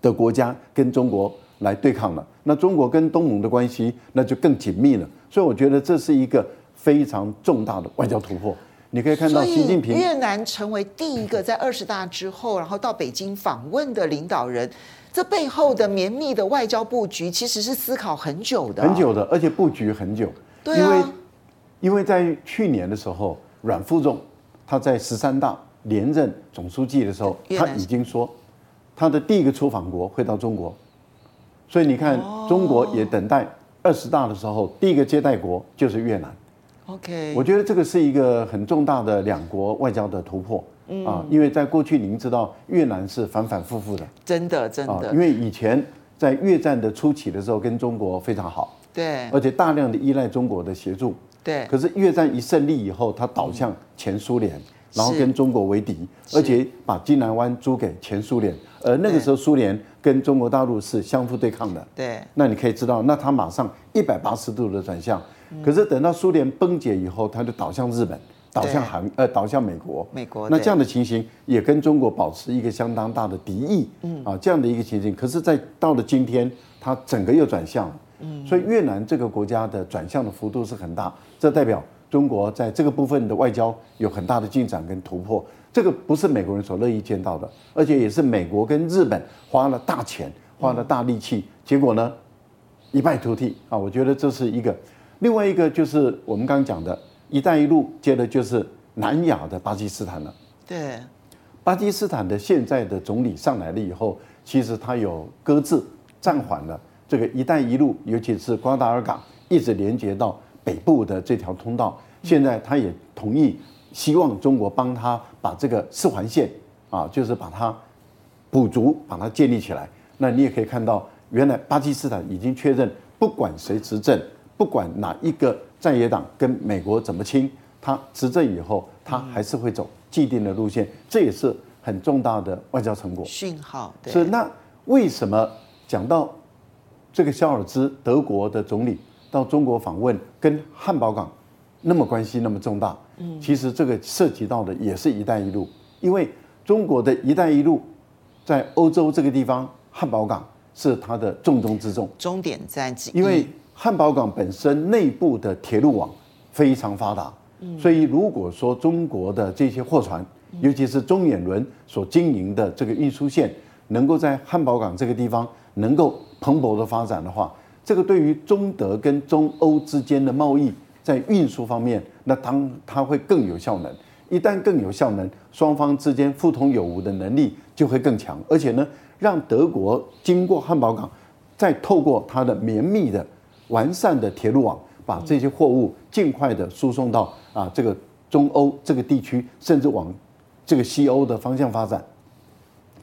的国家跟中国来对抗了。那中国跟东盟的关系那就更紧密了。所以我觉得这是一个非常重大的外交突破。你可以看到习近平越南成为第一个在二十大之后，然后到北京访问的领导人，这背后的绵密的外交布局其实是思考很久的，很久的，而且布局很久，对啊。因为在去年的时候，阮富仲他在十三大连任总书记的时候，他已经说他的第一个出访国会到中国，所以你看，中国也等待二十大的时候，第一个接待国就是越南。OK，我觉得这个是一个很重大的两国外交的突破啊，因为在过去您知道越南是反反复复的，真的真的，因为以前在越战的初期的时候跟中国非常好，对，而且大量的依赖中国的协助。对，可是越战一胜利以后，他倒向前苏联，然后跟中国为敌，而且把金兰湾租给前苏联，而那个时候苏联跟中国大陆是相互对抗的。对，那你可以知道，那他马上一百八十度的转向。可是等到苏联崩解以后，他就倒向日本，倒向韩，呃，倒向美国。美国。那这样的情形也跟中国保持一个相当大的敌意。嗯啊，这样的一个情形，可是，在到了今天，他整个又转向了。嗯，所以越南这个国家的转向的幅度是很大，这代表中国在这个部分的外交有很大的进展跟突破。这个不是美国人所乐意见到的，而且也是美国跟日本花了大钱、花了大力气，结果呢一败涂地啊！我觉得这是一个。另外一个就是我们刚刚讲的“一带一路”，接着就是南亚的巴基斯坦了。对，巴基斯坦的现在的总理上来了以后，其实他有搁置、暂缓了。这个“一带一路”，尤其是瓜达尔港，一直连接到北部的这条通道，现在他也同意，希望中国帮他把这个四环线啊，就是把它补足，把它建立起来。那你也可以看到，原来巴基斯坦已经确认，不管谁执政，不管哪一个在野党跟美国怎么亲，他执政以后，他还是会走既定的路线，这也是很重大的外交成果。讯号。对。是那为什么讲到？这个肖尔兹，德国的总理到中国访问，跟汉堡港那么关系那么重大，嗯，其实这个涉及到的也是一带一路，因为中国的一带一路在欧洲这个地方，汉堡港是它的重中之重，终点站之一。因为汉堡港本身内部的铁路网非常发达，所以如果说中国的这些货船，尤其是中远轮所经营的这个运输线，能够在汉堡港这个地方能够蓬勃的发展的话，这个对于中德跟中欧之间的贸易，在运输方面，那当它会更有效能。一旦更有效能，双方之间互通有无的能力就会更强。而且呢，让德国经过汉堡港，再透过它的绵密的、完善的铁路网，把这些货物尽快的输送到啊这个中欧这个地区，甚至往这个西欧的方向发展。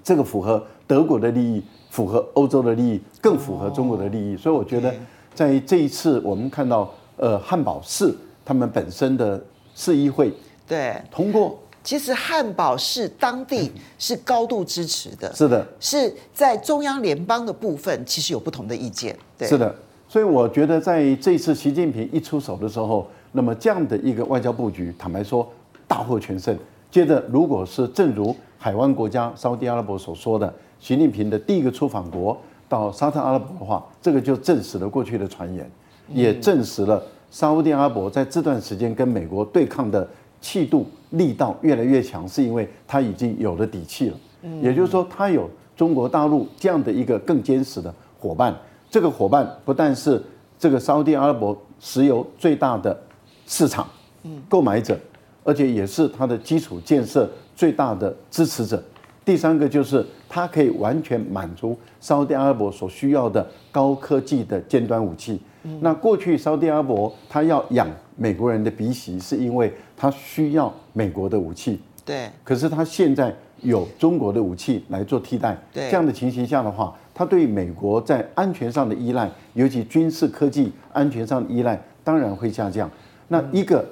这个符合德国的利益。符合欧洲的利益，更符合中国的利益，所以我觉得，在这一次我们看到，呃，汉堡市他们本身的市议会对。通过，其实汉堡市当地是高度支持的，是的，是在中央联邦的部分其实有不同的意见，对，是的，所以我觉得在这一次习近平一出手的时候，那么这样的一个外交布局，坦白说大获全胜。接着，如果是正如海湾国家沙乌地阿拉伯所说的。习近平的第一个出访国到沙特阿拉伯的话，这个就证实了过去的传言，也证实了沙乌地阿拉伯在这段时间跟美国对抗的气度力道越来越强，是因为他已经有了底气了。也就是说，他有中国大陆这样的一个更坚实的伙伴。这个伙伴不但是这个沙乌地阿拉伯石油最大的市场购买者，而且也是它的基础建设最大的支持者。第三个就是它可以完全满足沙乌地阿拉伯所需要的高科技的尖端武器。那过去沙乌地阿拉伯它要养美国人的鼻息，是因为它需要美国的武器。对。可是它现在有中国的武器来做替代。对。这样的情形下的话，它对美国在安全上的依赖，尤其军事科技安全上的依赖，当然会下降。那一个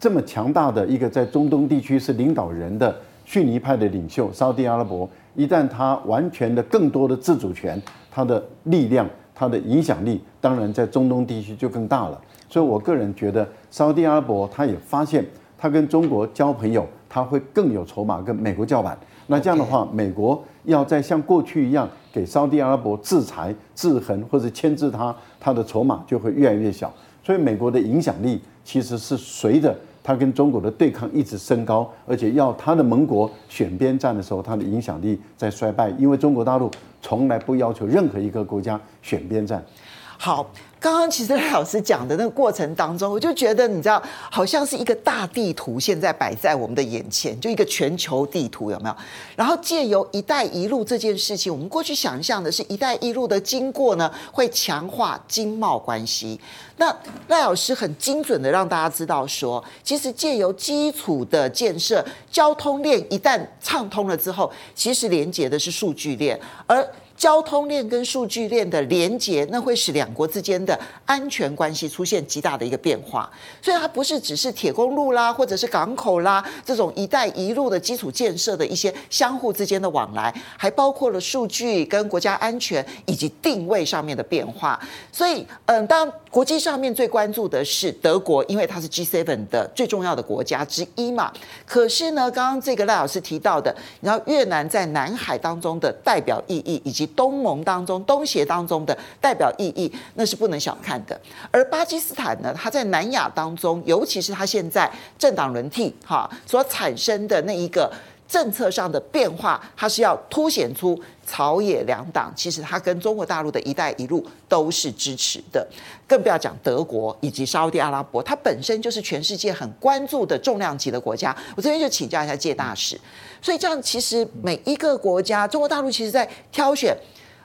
这么强大的一个在中东地区是领导人的。逊尼派的领袖沙乌地阿拉伯，一旦他完全的更多的自主权，他的力量、他的影响力，当然在中东地区就更大了。所以我个人觉得，沙乌地阿拉伯他也发现，他跟中国交朋友，他会更有筹码跟美国叫板。那这样的话，美国要再像过去一样给沙乌地阿拉伯制裁、制衡或者牵制他，他的筹码就会越来越小。所以美国的影响力其实是随着。他跟中国的对抗一直升高，而且要他的盟国选边站的时候，他的影响力在衰败，因为中国大陆从来不要求任何一个国家选边站。好。刚刚其实赖老师讲的那个过程当中，我就觉得你知道，好像是一个大地图现在摆在我们的眼前，就一个全球地图有没有？然后借由“一带一路”这件事情，我们过去想象的是“一带一路”的经过呢，会强化经贸关系。那赖老师很精准的让大家知道说，其实借由基础的建设，交通链一旦畅通了之后，其实连接的是数据链，而交通链跟数据链的连接，那会使两国之间的安全关系出现极大的一个变化。所以它不是只是铁公路啦，或者是港口啦这种“一带一路”的基础建设的一些相互之间的往来，还包括了数据跟国家安全以及定位上面的变化。所以，嗯，当国际上面最关注的是德国，因为它是 G7 的最重要的国家之一嘛。可是呢，刚刚这个赖老师提到的，你知道越南在南海当中的代表意义以及东盟当中、东协当中的代表意义，那是不能小看的。而巴基斯坦呢，它在南亚当中，尤其是它现在政党轮替哈所产生的那一个政策上的变化，它是要凸显出朝野两党其实它跟中国大陆的一带一路都是支持的。更不要讲德国以及沙乌地阿拉伯，它本身就是全世界很关注的重量级的国家。我这边就请教一下介大使。所以这样，其实每一个国家，中国大陆其实在挑选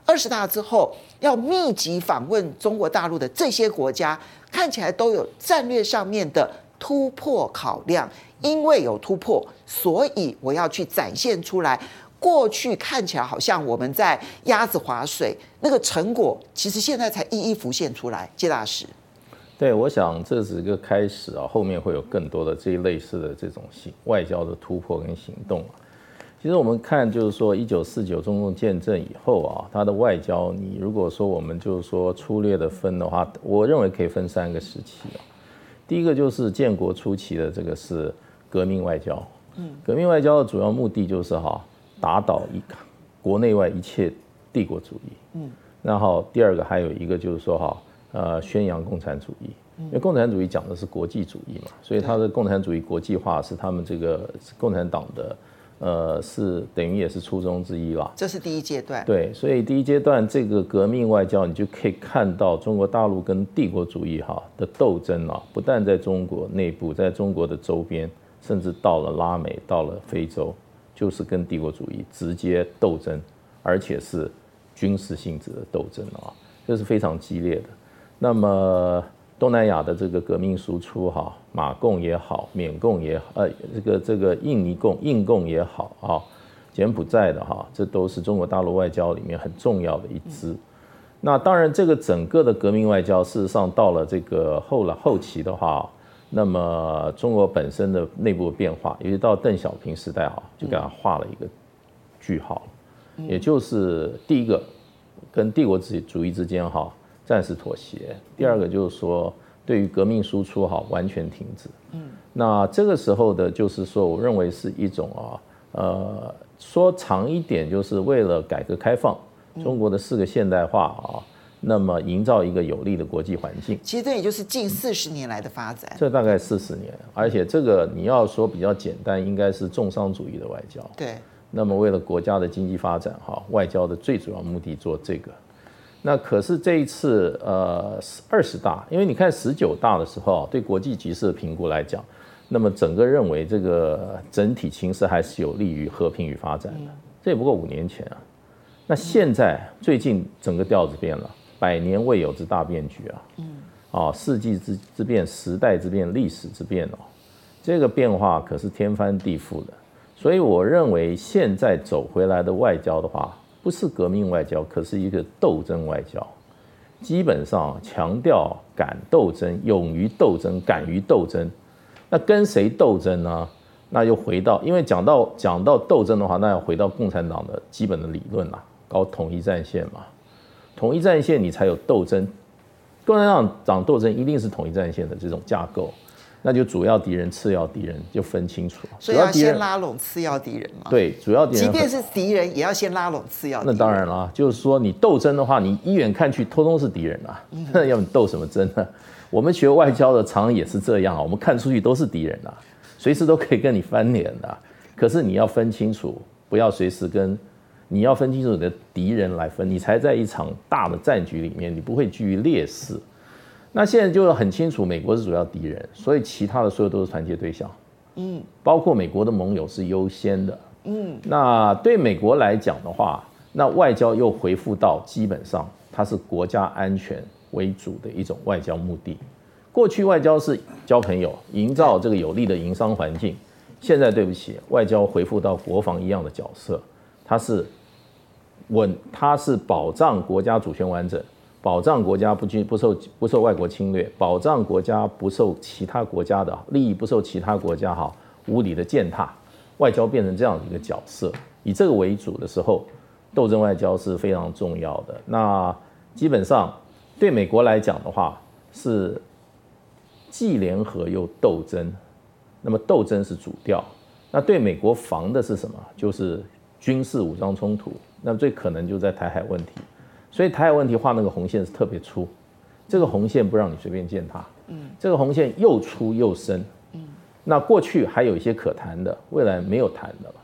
二十大之后要密集访问中国大陆的这些国家，看起来都有战略上面的突破考量。因为有突破，所以我要去展现出来。过去看起来好像我们在鸭子划水，那个成果其实现在才一一浮现出来。谢大使。对，我想这是一个开始啊，后面会有更多的这一类似的这种行外交的突破跟行动。其实我们看，就是说，一九四九中共建政以后啊，它的外交，你如果说我们就是说粗略的分的话，我认为可以分三个时期啊。第一个就是建国初期的这个是革命外交，嗯，革命外交的主要目的就是哈打倒一国内外一切帝国主义，嗯，然后第二个还有一个就是说哈呃宣扬共产主义，因为共产主义讲的是国际主义嘛，所以它的共产主义国际化是他们这个共产党的。呃，是等于也是初衷之一啦。这是第一阶段。对，所以第一阶段这个革命外交，你就可以看到中国大陆跟帝国主义哈的斗争啊，不但在中国内部，在中国的周边，甚至到了拉美，到了非洲，就是跟帝国主义直接斗争，而且是军事性质的斗争啊，这是非常激烈的。那么。东南亚的这个革命输出哈，马共也好，缅共也好，呃，这个这个印尼共、印共也好啊，柬埔寨的哈，这都是中国大陆外交里面很重要的一支。那当然，这个整个的革命外交，事实上到了这个后来后期的话，那么中国本身的内部变化，尤其到邓小平时代啊，就给他画了一个句号，也就是第一个跟帝国主义之间哈。暂时妥协。第二个就是说，对于革命输出哈，完全停止。嗯，那这个时候的，就是说，我认为是一种啊，呃，说长一点，就是为了改革开放，中国的四个现代化啊，那么营造一个有利的国际环境。其实这也就是近四十年来的发展。这大概四十年，而且这个你要说比较简单，应该是重商主义的外交。对。那么为了国家的经济发展哈，外交的最主要目的做这个。那可是这一次，呃，二十大，因为你看十九大的时候，对国际局势的评估来讲，那么整个认为这个整体形势还是有利于和平与发展的。这也不过五年前啊。那现在最近整个调子变了，百年未有之大变局啊！嗯，啊，世纪之之变，时代之变，历史之变哦，这个变化可是天翻地覆的。所以我认为现在走回来的外交的话。不是革命外交，可是一个斗争外交，基本上强调敢斗争、勇于斗争、敢于斗争。那跟谁斗争呢？那又回到，因为讲到讲到斗争的话，那要回到共产党的基本的理论啦，搞统一战线嘛。统一战线你才有斗争，共产党党斗争一定是统一战线的这种架构。那就主要敌人、次要敌人就分清楚，所以要先拉拢次要敌人嘛。对，主要敌人，即便是敌人，也要先拉拢次要敌人。那当然了，就是说你斗争的话，你一眼看去，通通是敌人啊。那 要你斗什么争呢？我们学外交的常也是这样啊，我们看出去都是敌人啊，随时都可以跟你翻脸的。可是你要分清楚，不要随时跟，你要分清楚你的敌人来分，你才在一场大的战局里面，你不会居于劣势。那现在就很清楚，美国是主要敌人，所以其他的所有都是团结对象，嗯，包括美国的盟友是优先的，嗯，那对美国来讲的话，那外交又回复到基本上它是国家安全为主的一种外交目的。过去外交是交朋友，营造这个有利的营商环境，现在对不起，外交回复到国防一样的角色，它是稳，它是保障国家主权完整。保障国家不军不受不受外国侵略，保障国家不受其他国家的利益不受其他国家哈无理的践踏，外交变成这样的一个角色，以这个为主的时候，斗争外交是非常重要的。那基本上对美国来讲的话，是既联合又斗争，那么斗争是主调。那对美国防的是什么？就是军事武装冲突。那最可能就在台海问题。所以台海问题画那个红线是特别粗，这个红线不让你随便践踏，嗯，这个红线又粗又深，嗯，那过去还有一些可谈的，未来没有谈的了，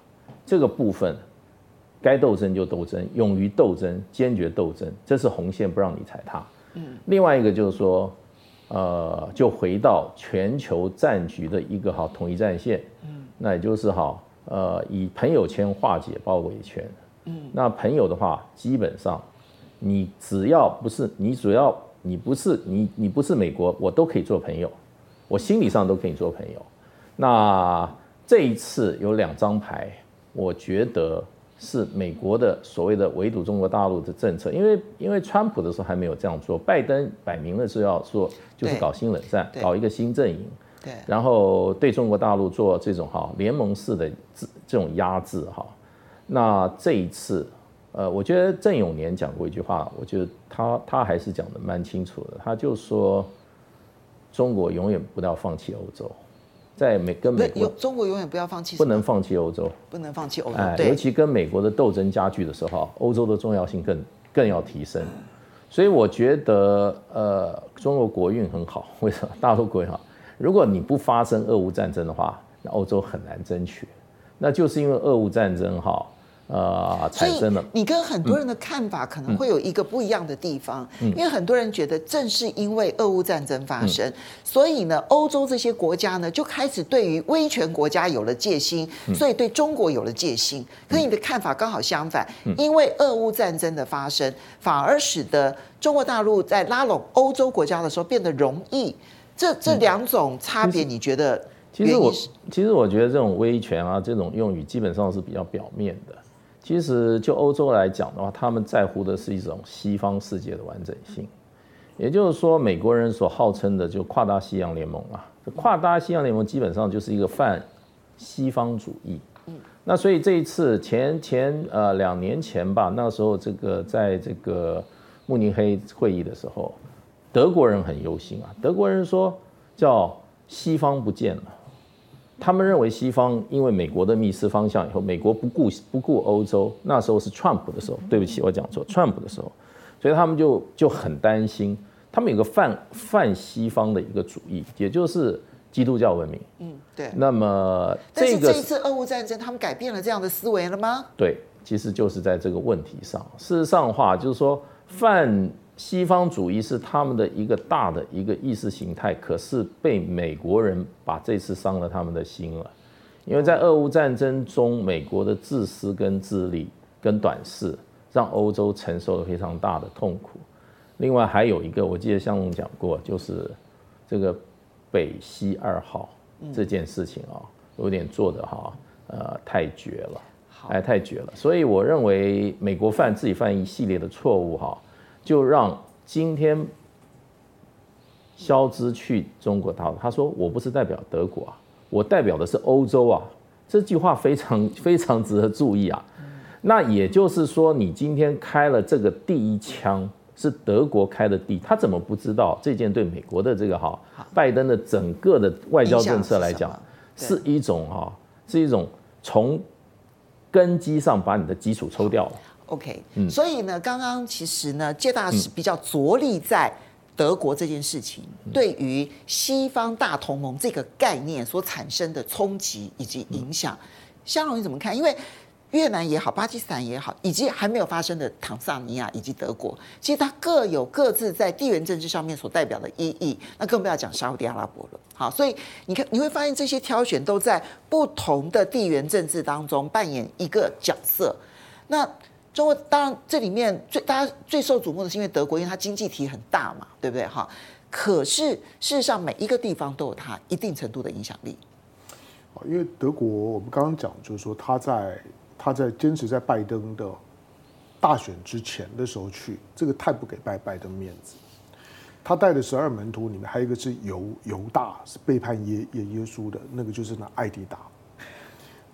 这个部分该斗争就斗争，勇于斗争，坚决斗争，这是红线不让你踩踏，嗯，另外一个就是说，呃，就回到全球战局的一个好统一战线，嗯，那也就是好，呃，以朋友圈化解包围圈，嗯，那朋友的话基本上。你只要不是你，主要你不是你，你不是美国，我都可以做朋友，我心理上都可以做朋友。那这一次有两张牌，我觉得是美国的所谓的围堵中国大陆的政策，因为因为川普的时候还没有这样做，拜登摆明了是要做，就是搞新冷战，搞一个新阵营，对，然后对中国大陆做这种哈联盟式的这这种压制哈。那这一次。呃，我觉得郑永年讲过一句话，我觉得他他还是讲的蛮清楚的。他就说，中国永远不要放弃欧洲，在美跟美国，中国永远不要放弃，不能放弃欧洲，不能放弃欧洲。哎，尤其跟美国的斗争加剧的时候，欧洲的重要性更更要提升。所以我觉得，呃，中国国运很好，为什么？大陆国运好。如果你不发生俄乌战争的话，那欧洲很难争取。那就是因为俄乌战争哈。呃，产生了。你跟很多人的看法可能会有一个不一样的地方，嗯、因为很多人觉得正是因为俄乌战争发生，嗯、所以呢，欧洲这些国家呢就开始对于威权国家有了戒心，嗯、所以对中国有了戒心。可你的看法刚好相反，嗯、因为俄乌战争的发生，反而使得中国大陆在拉拢欧洲国家的时候变得容易。这这两种差别，你觉得？其实我其实我觉得这种威权啊，这种用语基本上是比较表面的。其实，就欧洲来讲的话，他们在乎的是一种西方世界的完整性，也就是说，美国人所号称的就跨大西洋联盟啊，跨大西洋联盟基本上就是一个泛西方主义。那所以这一次前前呃两年前吧，那时候这个在这个慕尼黑会议的时候，德国人很忧心啊，德国人说叫西方不见了。他们认为西方因为美国的密斯方向以后，美国不顾不顾欧洲，那时候是 Trump 的时候，对不起，我讲错，Trump 的时候，所以他们就就很担心，他们有个泛泛西方的一个主义，也就是基督教文明。嗯，对。那么这个，但是这一次俄乌战争，他们改变了这样的思维了吗？对，其实就是在这个问题上。事实上的话，就是说泛。西方主义是他们的一个大的一个意识形态，可是被美国人把这次伤了他们的心了，因为在俄乌战争中，美国的自私跟自利跟短视，让欧洲承受了非常大的痛苦。另外还有一个，我记得向龙讲过，就是这个北溪二号这件事情啊，有点做的哈，呃，太绝了，哎，太绝了。所以我认为美国犯自己犯一系列的错误哈。就让今天肖兹去中国大陆，他说：“我不是代表德国啊，我代表的是欧洲啊。”这句话非常 非常值得注意啊。那也就是说，你今天开了这个第一枪，是德国开的第，他怎么不知道这件对美国的这个哈拜登的整个的外交政策来讲，是一种哈是一种从根基上把你的基础抽掉了。OK，所以呢，刚刚其实呢，介大使比较着力在德国这件事情对于西方大同盟这个概念所产生的冲击以及影响。香龙你怎么看？因为越南也好，巴基斯坦也好，以及还没有发生的坦桑尼亚以及德国，其实它各有各自在地缘政治上面所代表的意义。那更不要讲沙特阿拉伯了。好，所以你看你会发现这些挑选都在不同的地缘政治当中扮演一个角色。那中国当然，这里面最大家最受瞩目的是因为德国，因为它经济体很大嘛，对不对？哈，可是事实上每一个地方都有它一定程度的影响力。因为德国，我们刚刚讲就是说，他在他在坚持在拜登的大选之前的时候去，这个太不给拜拜登面子。他带的十二门徒里面还有一个是犹犹大，是背叛耶耶耶稣的那个，就是那艾迪达。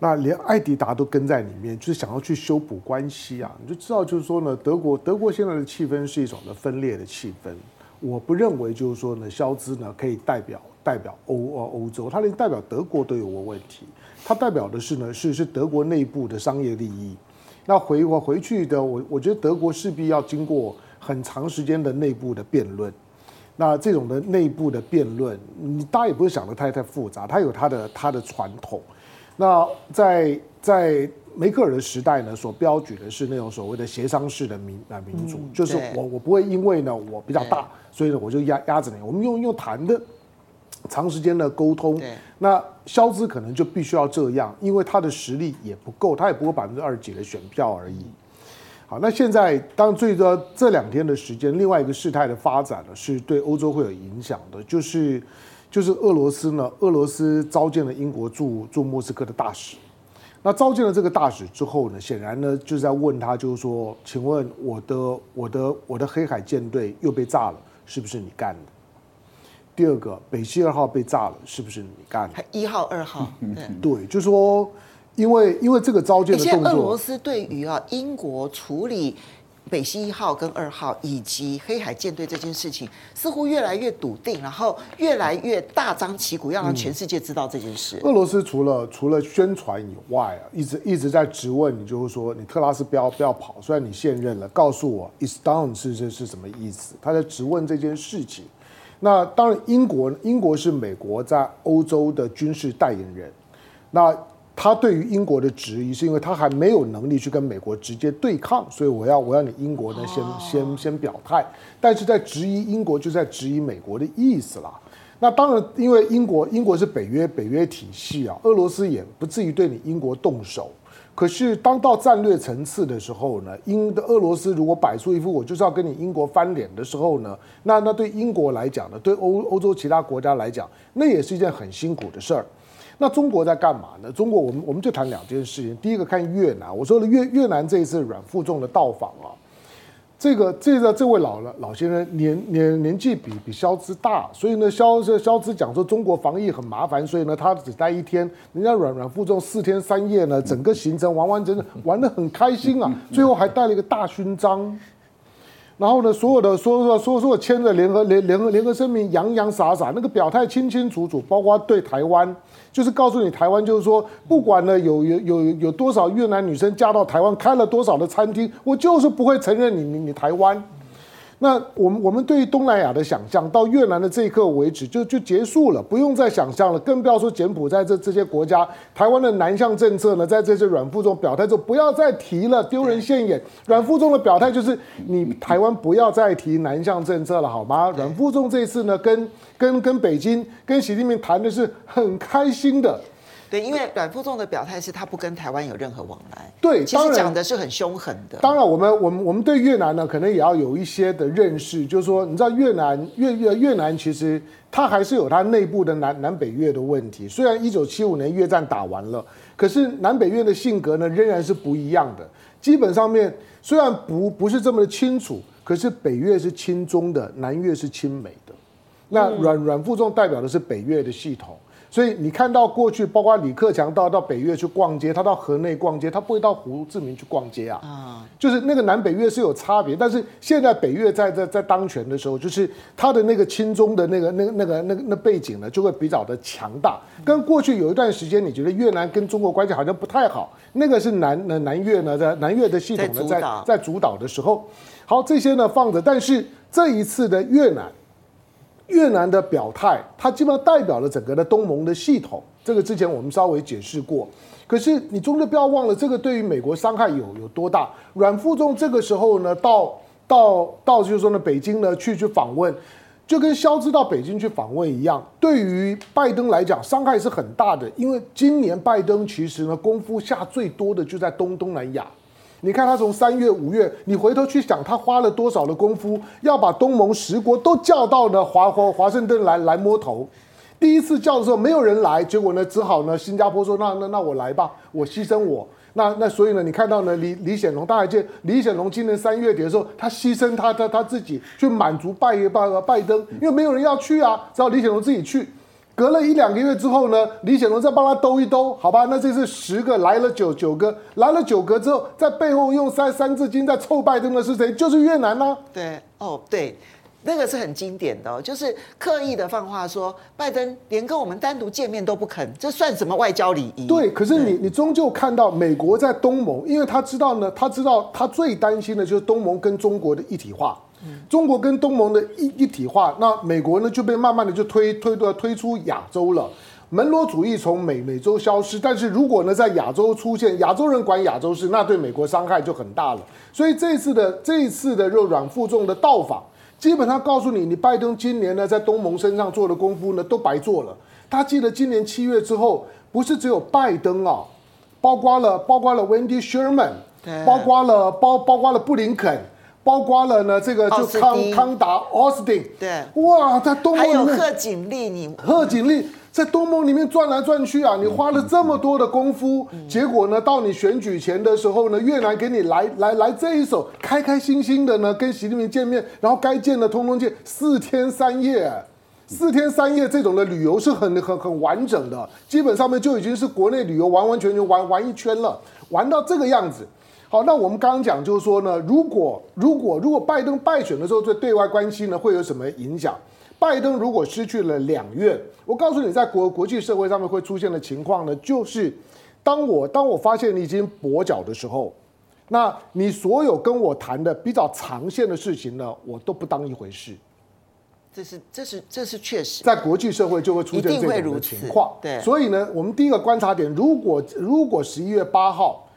那连艾迪达都跟在里面，就是想要去修补关系啊！你就知道，就是说呢，德国德国现在的气氛是一种的分裂的气氛。我不认为就是说呢，肖兹呢可以代表代表欧欧洲，他连代表德国都有个问题。他代表的是呢是是德国内部的商业利益。那回我回去的我我觉得德国势必要经过很长时间的内部的辩论。那这种的内部的辩论，你大家也不会想得太太复杂，它有它的它的传统。那在在梅克尔的时代呢，所标举的是那种所谓的协商式的民啊民主，嗯、就是我我不会因为呢我比较大，所以呢我就压压着你，我们用用谈的长时间的沟通。那肖兹可能就必须要这样，因为他的实力也不够，他也不过百分之二十几的选票而已。好，那现在当最多这两天的时间，另外一个事态的发展呢，是对欧洲会有影响的，就是。就是俄罗斯呢，俄罗斯召见了英国驻驻莫斯科的大使。那召见了这个大使之后呢，显然呢就是在问他，就是说，请问我的我的我的黑海舰队又被炸了，是不是你干的？第二个，北溪二号被炸了，是不是你干的？一号、二号，对，对，就是说，因为因为这个召见的动作，俄罗斯对于啊英国处理。北溪一号跟二号以及黑海舰队这件事情，似乎越来越笃定，然后越来越大张旗鼓，要让全世界知道这件事。俄罗斯除了除了宣传以外啊，一直一直在质问你，就是说你特拉斯不要不要跑，虽然你现任了，告诉我 is down 是是是什么意思？他在质问这件事情。那当然，英国英国是美国在欧洲的军事代言人，那。他对于英国的质疑，是因为他还没有能力去跟美国直接对抗，所以我要我要你英国呢先先先表态。但是在质疑英国，就在质疑美国的意思啦。那当然，因为英国英国是北约北约体系啊，俄罗斯也不至于对你英国动手。可是当到战略层次的时候呢，英的俄罗斯如果摆出一副我就是要跟你英国翻脸的时候呢，那那对英国来讲呢，对欧欧洲其他国家来讲，那也是一件很辛苦的事儿。那中国在干嘛呢？中国，我们我们就谈两件事情。第一个看越南，我说了越越南这一次阮富仲的到访啊，这个这个这位老了老先生年年年纪比比肖兹大，所以呢萧萧萧兹讲说中国防疫很麻烦，所以呢他只待一天，人家阮阮富仲四天三夜呢，整个行程完完整整玩得很开心啊，最后还带了一个大勋章。然后呢，所有的说说说说签的联合联联合联合声明洋洋洒洒，那个表态清清楚楚，包括对台湾，就是告诉你台湾，就是说不管呢有有有有多少越南女生嫁到台湾，开了多少的餐厅，我就是不会承认你你你台湾。那我们我们对于东南亚的想象，到越南的这一刻为止就就结束了，不用再想象了，更不要说柬埔寨这这些国家。台湾的南向政策呢，在这些阮富仲表态之后，不要再提了，丢人现眼。阮富仲的表态就是，你台湾不要再提南向政策了，好吗？阮富仲这次呢，跟跟跟北京、跟习近平谈的是很开心的。对，因为阮富仲的表态是他不跟台湾有任何往来。对，其实讲的是很凶狠的。当然，我们我们我们对越南呢，可能也要有一些的认识，就是说，你知道越南越越越南其实它还是有它内部的南南北越的问题。虽然一九七五年越战打完了，可是南北越的性格呢仍然是不一样的。基本上面虽然不不是这么的清楚，可是北越是亲中的，南越是亲美的。那阮阮富仲代表的是北越的系统。所以你看到过去，包括李克强到到北越去逛街，他到河内逛街，他不会到胡志明去逛街啊。啊，就是那个南北越是有差别，但是现在北越在在在当权的时候，就是他的那个亲中的那个那个那个那个那背景呢，就会比较的强大。跟过去有一段时间，你觉得越南跟中国关系好像不太好，那个是南南南越呢，在南越的系统呢，在在主导的时候，好，这些呢放着，但是这一次的越南。越南的表态，它基本上代表了整个的东盟的系统。这个之前我们稍微解释过。可是你终究不要忘了，这个对于美国伤害有有多大？阮富仲这个时候呢，到到到就是说呢，北京呢去去访问，就跟肖兹到北京去访问一样。对于拜登来讲，伤害是很大的，因为今年拜登其实呢功夫下最多的就在东东南亚。你看他从三月五月，你回头去想，他花了多少的功夫，要把东盟十国都叫到呢华华华盛顿来来摸头。第一次叫的时候没有人来，结果呢只好呢新加坡说那那那我来吧，我牺牲我。那那所以呢你看到呢李李显龙，大家见李显龙今年三月底的时候，他牺牲他他他自己去满足拜拜拜登，因为没有人要去啊，只好李显龙自己去。隔了一两个月之后呢，李显龙再帮他兜一兜，好吧？那这是十个来了九九个，来了九个之后，在背后用三三字经在臭拜登的是谁？就是越南呢、啊。对，哦，对，那个是很经典的、哦，就是刻意的放话说，拜登连跟我们单独见面都不肯，这算什么外交礼仪？对，可是你你终究看到美国在东盟，因为他知道呢，他知道他最担心的就是东盟跟中国的一体化。中国跟东盟的一一体化，那美国呢就被慢慢的就推推推推出亚洲了，门罗主义从美美洲消失，但是如果呢在亚洲出现，亚洲人管亚洲事，那对美国伤害就很大了。所以这次的这一次的肉软负重的到访，基本上告诉你，你拜登今年呢在东盟身上做的功夫呢都白做了。他记得今年七月之后，不是只有拜登啊，包括了包括了 Wendy Sherman，包括了包包括了布林肯。包括了呢，这个就康康达奥斯汀，对，哇，在东盟里面，还有贺锦丽，你贺锦丽在东盟里面转来转去啊，你花了这么多的功夫，结果呢，到你选举前的时候呢，越南给你来来来这一手，开开心心的呢，跟习近平见面，然后该见的通通见，四天三夜。四天三夜这种的旅游是很很很完整的，基本上面就已经是国内旅游完完全全玩玩一圈了，玩到这个样子。好，那我们刚刚讲就是说呢，如果如果如果拜登败选的时候，对对外关系呢会有什么影响？拜登如果失去了两院，我告诉你，在国国际社会上面会出现的情况呢，就是当我当我发现你已经跛脚的时候，那你所有跟我谈的比较长线的事情呢，我都不当一回事。这是这是这是确实，在国际社会就会出现这种的情况。对，所以呢，我们第一个观察点，如果如果十一月八号。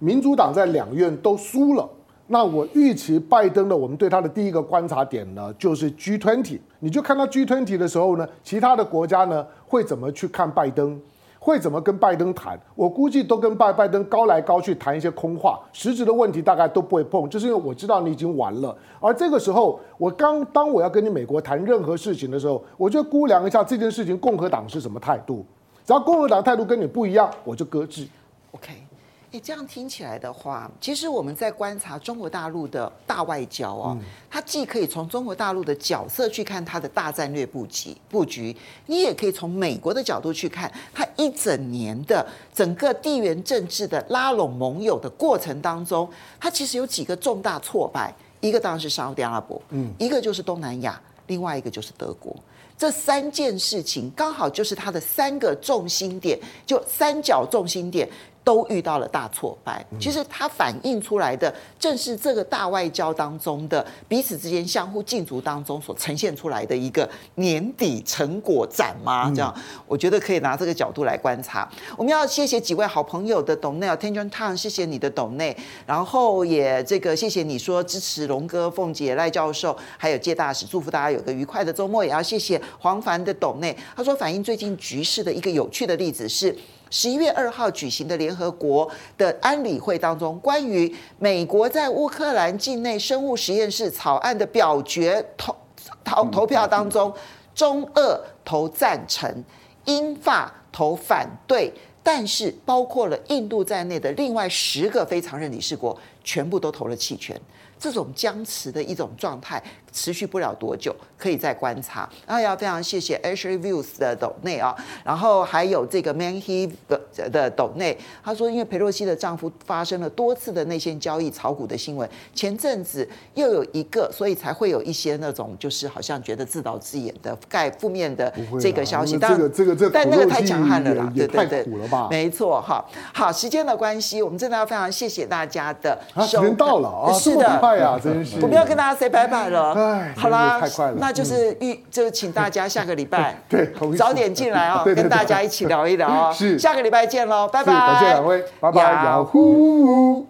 民主党在两院都输了，那我预期拜登的，我们对他的第一个观察点呢，就是 G20。你就看到 G20 的时候呢，其他的国家呢会怎么去看拜登，会怎么跟拜登谈？我估计都跟拜拜登高来高去谈一些空话，实质的问题大概都不会碰，就是因为我知道你已经完了。而这个时候，我刚当我要跟你美国谈任何事情的时候，我就估量一下这件事情共和党是什么态度，只要共和党态度跟你不一样，我就搁置。OK。你这样听起来的话，其实我们在观察中国大陆的大外交哦，它既可以从中国大陆的角色去看它的大战略布局布局，你也可以从美国的角度去看它一整年的整个地缘政治的拉拢盟友的过程当中，它其实有几个重大挫败，一个当然是沙特阿拉伯，嗯，一个就是东南亚，另外一个就是德国，这三件事情刚好就是它的三个重心点，就三角重心点。都遇到了大挫败，其实它反映出来的正是这个大外交当中的彼此之间相互竞逐当中所呈现出来的一个年底成果展吗？这样，我觉得可以拿这个角度来观察。我们要谢谢几位好朋友的董内，Attention Time，谢谢你的董内，然后也这个谢谢你说支持龙哥、凤姐、赖教授，还有介大使，祝福大家有个愉快的周末。也要谢谢黄凡的董内，他说反映最近局势的一个有趣的例子是。十一月二号举行的联合国的安理会当中，关于美国在乌克兰境内生物实验室草案的表决投投投票当中，中俄投赞成，英法投反对，但是包括了印度在内的另外十个非常任理事国，全部都投了弃权。这种僵持的一种状态持续不了多久，可以再观察。然后也要非常谢谢 Ashley Views 的抖内啊，然后还有这个 Manhe 的抖内，他说因为裴洛西的丈夫发生了多次的内线交易炒股的新闻，前阵子又有一个，所以才会有一些那种就是好像觉得自导自演的盖负面的这个消息。当然这个这个但那个太强悍了啦，对对对，没错哈。好，时间的关系，我们真的要非常谢谢大家的。时间到了啊，是的。真是！我们要跟大家 say 拜拜了。哎，好啦，太快了。那就是预，就请大家下个礼拜 对早点进来 啊，跟大家一起聊一聊啊。是，下个礼拜见喽，拜拜。感谢两位，拜拜，雅虎。